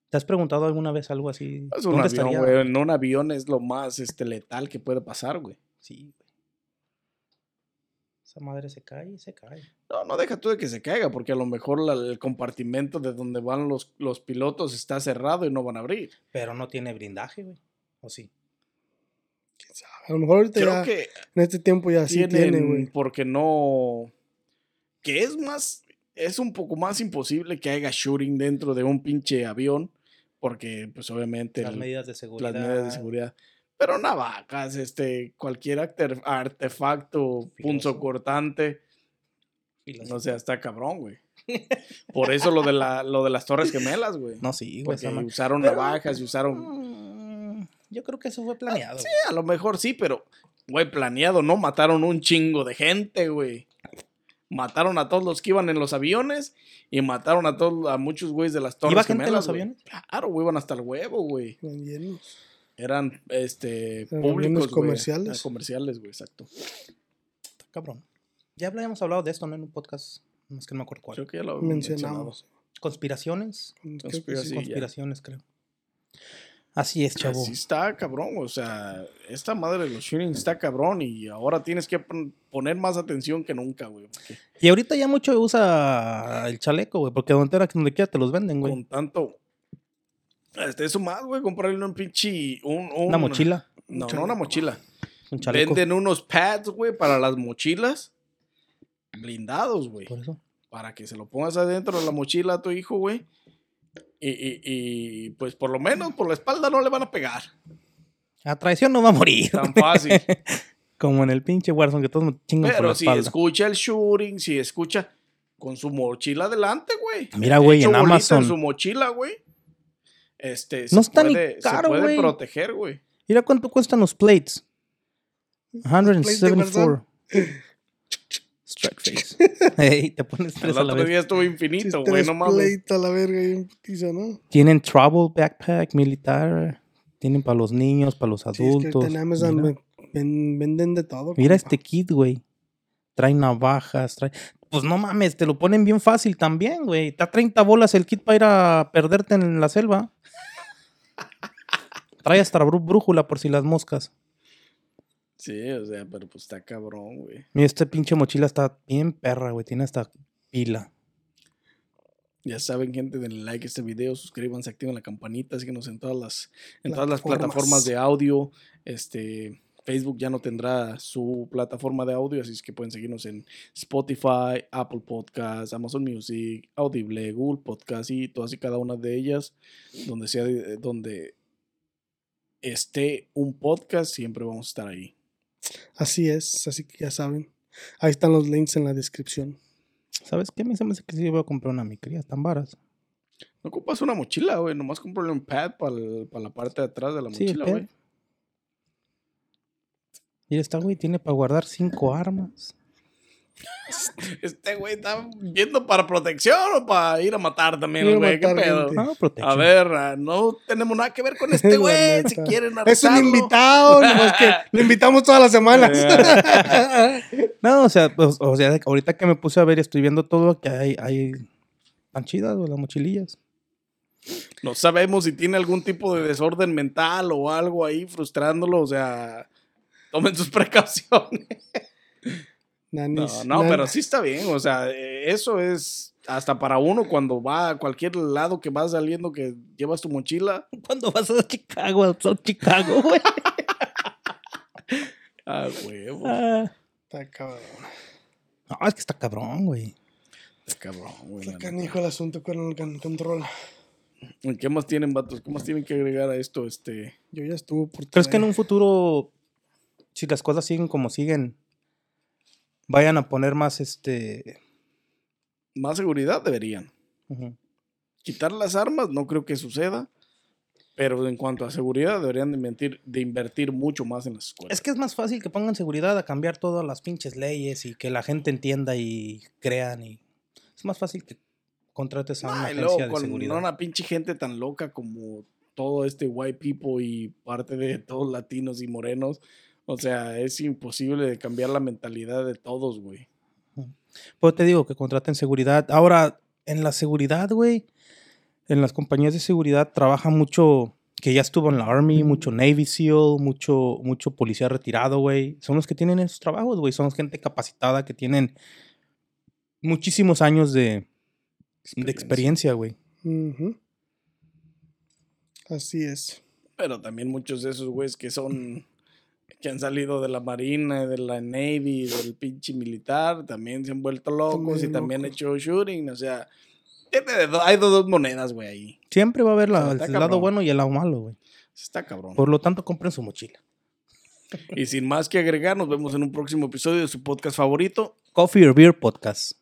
¿Te has preguntado alguna vez algo así? Es un ¿Dónde avión, estaría? güey. En un avión es lo más este, letal que puede pasar, güey. Sí, güey. Esa madre se cae y se cae. No, no deja tú de que se caiga, porque a lo mejor la- el compartimento de donde van los, los pilotos está cerrado y no van a abrir. Pero no tiene blindaje, güey. ¿O sí? ¿Quién sabe? A lo mejor ahorita Creo ya, que en este tiempo ya sí tienen, tiene, güey. porque no... Que es más, es un poco más imposible que haya shooting dentro de un pinche avión, porque pues obviamente Las el- medidas de seguridad. las medidas de seguridad. Pero navajas, este, cualquier artefacto punzo cortante, no sé, está cabrón, güey. Por eso lo de, la, lo de las Torres Gemelas, güey. No, sí, güey. Porque usaron navajas y usaron... Yo creo que eso fue planeado. Sí, a lo mejor sí, pero, güey, planeado, ¿no? Mataron un chingo de gente, güey. Mataron a todos los que iban en los aviones y mataron a todos, a muchos güeyes de las Torres ¿Iba gente en los aviones? Claro, güey, iban hasta el huevo, güey. Eran, este, Eran públicos, comerciales. Ah, comerciales, güey, exacto. Cabrón. Ya habíamos hablado de esto, ¿no? En un podcast. Más que no me acuerdo cuál. Creo que ya lo habíamos mencionado. Mencionamos. Conspiraciones. Creo sí. Conspiraciones, creo. Así es, chavo. Sí está cabrón, o sea, esta madre de los shootings está cabrón y ahora tienes que pon- poner más atención que nunca, güey. porque Y ahorita ya mucho usa el chaleco, güey. Porque donde, era- donde quiera te los venden, güey. Con tanto... Este, eso más, güey, comprarle un pinche... Un, un- Una mochila. No, Un no una mochila. Un chaleco. Venden unos pads, güey, para las mochilas. Blindados, güey. Por eso. Para que se lo pongas adentro de la mochila a tu hijo, güey. Y, y, y, pues por lo menos por la espalda no le van a pegar. A traición no va a morir. Tan fácil. Como en el pinche Warzone que todos me chingan por la Pero si espalda. escucha el shooting, si escucha con su mochila adelante, güey. Mira, güey, en Amazon. En su mochila, güey. Este, No está ni puede- Se puede proteger, güey. Mira cuánto cuestan los plates. plates de 174. Strike face. Hey, te pones tres El a la otro vez. día estuvo infinito, güey, no mames. plate a la verga y un putiza, ¿no? Tienen travel backpack militar. Tienen para los niños, para los Sí, es que adultos. ahorita en Amazon Mira, ven- ven- venden de todo. Mira compa. este kit, güey. Trae navajas, trae... Pues no mames, te lo ponen bien fácil también, güey. Está 30 bolas el kit para ir a perderte en la selva. Trae hasta brú- brújula por si las moscas. Sí, o sea, pero pues está cabrón, güey. Mira, este pinche mochila está bien perra, güey. Tiene hasta pila. Ya saben, gente, denle like a este video, suscríbanse, activen la campanita, síguenos en todas las, en todas las Plataformas. de audio. Este, Facebook ya no tendrá su plataforma de audio, así es que pueden seguirnos en Spotify, Apple Podcasts, Amazon Music, Audible, Google Podcast y todas y cada una de ellas, donde sea de- donde esté un podcast, siempre vamos a estar ahí. Así es, así que ya saben. Ahí están los links en la descripción. ¿Sabes qué? Me hace que sí voy a comprar una micría. Están varas. No ocupas una mochila, güey, nomás comprarle un pad para la parte de atrás de la Sí, mochila, güey. Mira, esta güey tiene para guardar cinco armas. Este güey está viendo para protección o para ir a matar también, güey. Ah. A ver, ah, no tenemos nada que ver con este güey. si quieren Es un arrestarlo. invitado, nomás que lo invitamos todas las semanas. No, o sea, pues, o sea, ahorita que me puse a ver y estoy viendo todo, que hay, hay tan chidas, las mochilillas. No sabemos si tiene algún tipo de desorden mental o algo ahí frustrándolo. O sea, tomen sus precauciones. No, Nanis, no, nan- pero sí está bien. O sea, eso es hasta para uno cuando va a cualquier lado que vas saliendo que llevas tu mochila. ¿Cuándo vas a Chicago, al South Chicago, güey? Ah, huevo. Ah. Está cabrón. No, es que está cabrón, güey. Está cabrón, güey. Está la canijo el asunto con el con- control. ¿Qué más tienen, vatos? ¿Qué más tienen que agregar a esto? Este. Yo ya estuvo por ¿Crees que en un futuro, si las cosas siguen como siguen, vayan a poner más este. Más seguridad deberían. Quitar las armas no creo que suceda. Pero en cuanto a seguridad deberían de invertir, de invertir mucho más en las escuelas. Es que es más fácil que pongan seguridad a cambiar todas las pinches leyes y que la gente entienda y crean y es más fácil que contrates a una Ah, y agencia de una pinche gente tan loca como todo este white people y parte de todos latinos y morenos. O sea, es imposible de cambiar la mentalidad de todos, güey. Pues te digo que contraten seguridad. Ahora, en la seguridad, güey, en las compañías de seguridad trabaja mucho que ya estuvo en la Army, mucho Navy SEAL, mucho, mucho policía retirado, güey. Son los que tienen esos trabajos, güey. Son gente capacitada que tienen muchísimos años de, de experiencia, güey. Así es. Pero también muchos de esos güeyes que son. Que han salido de la Marina, de la Navy, del pinche militar, también se han vuelto locos También y también han hecho shooting. O sea, hay dos monedas, güey, ahí. Siempre va a haber la- el lado bueno y el lado malo, güey. Está cabrón. Por lo tanto, compren su mochila. Y sin más que agregar, nos vemos en un próximo episodio de su podcast favorito. Coffee or Beer Podcast.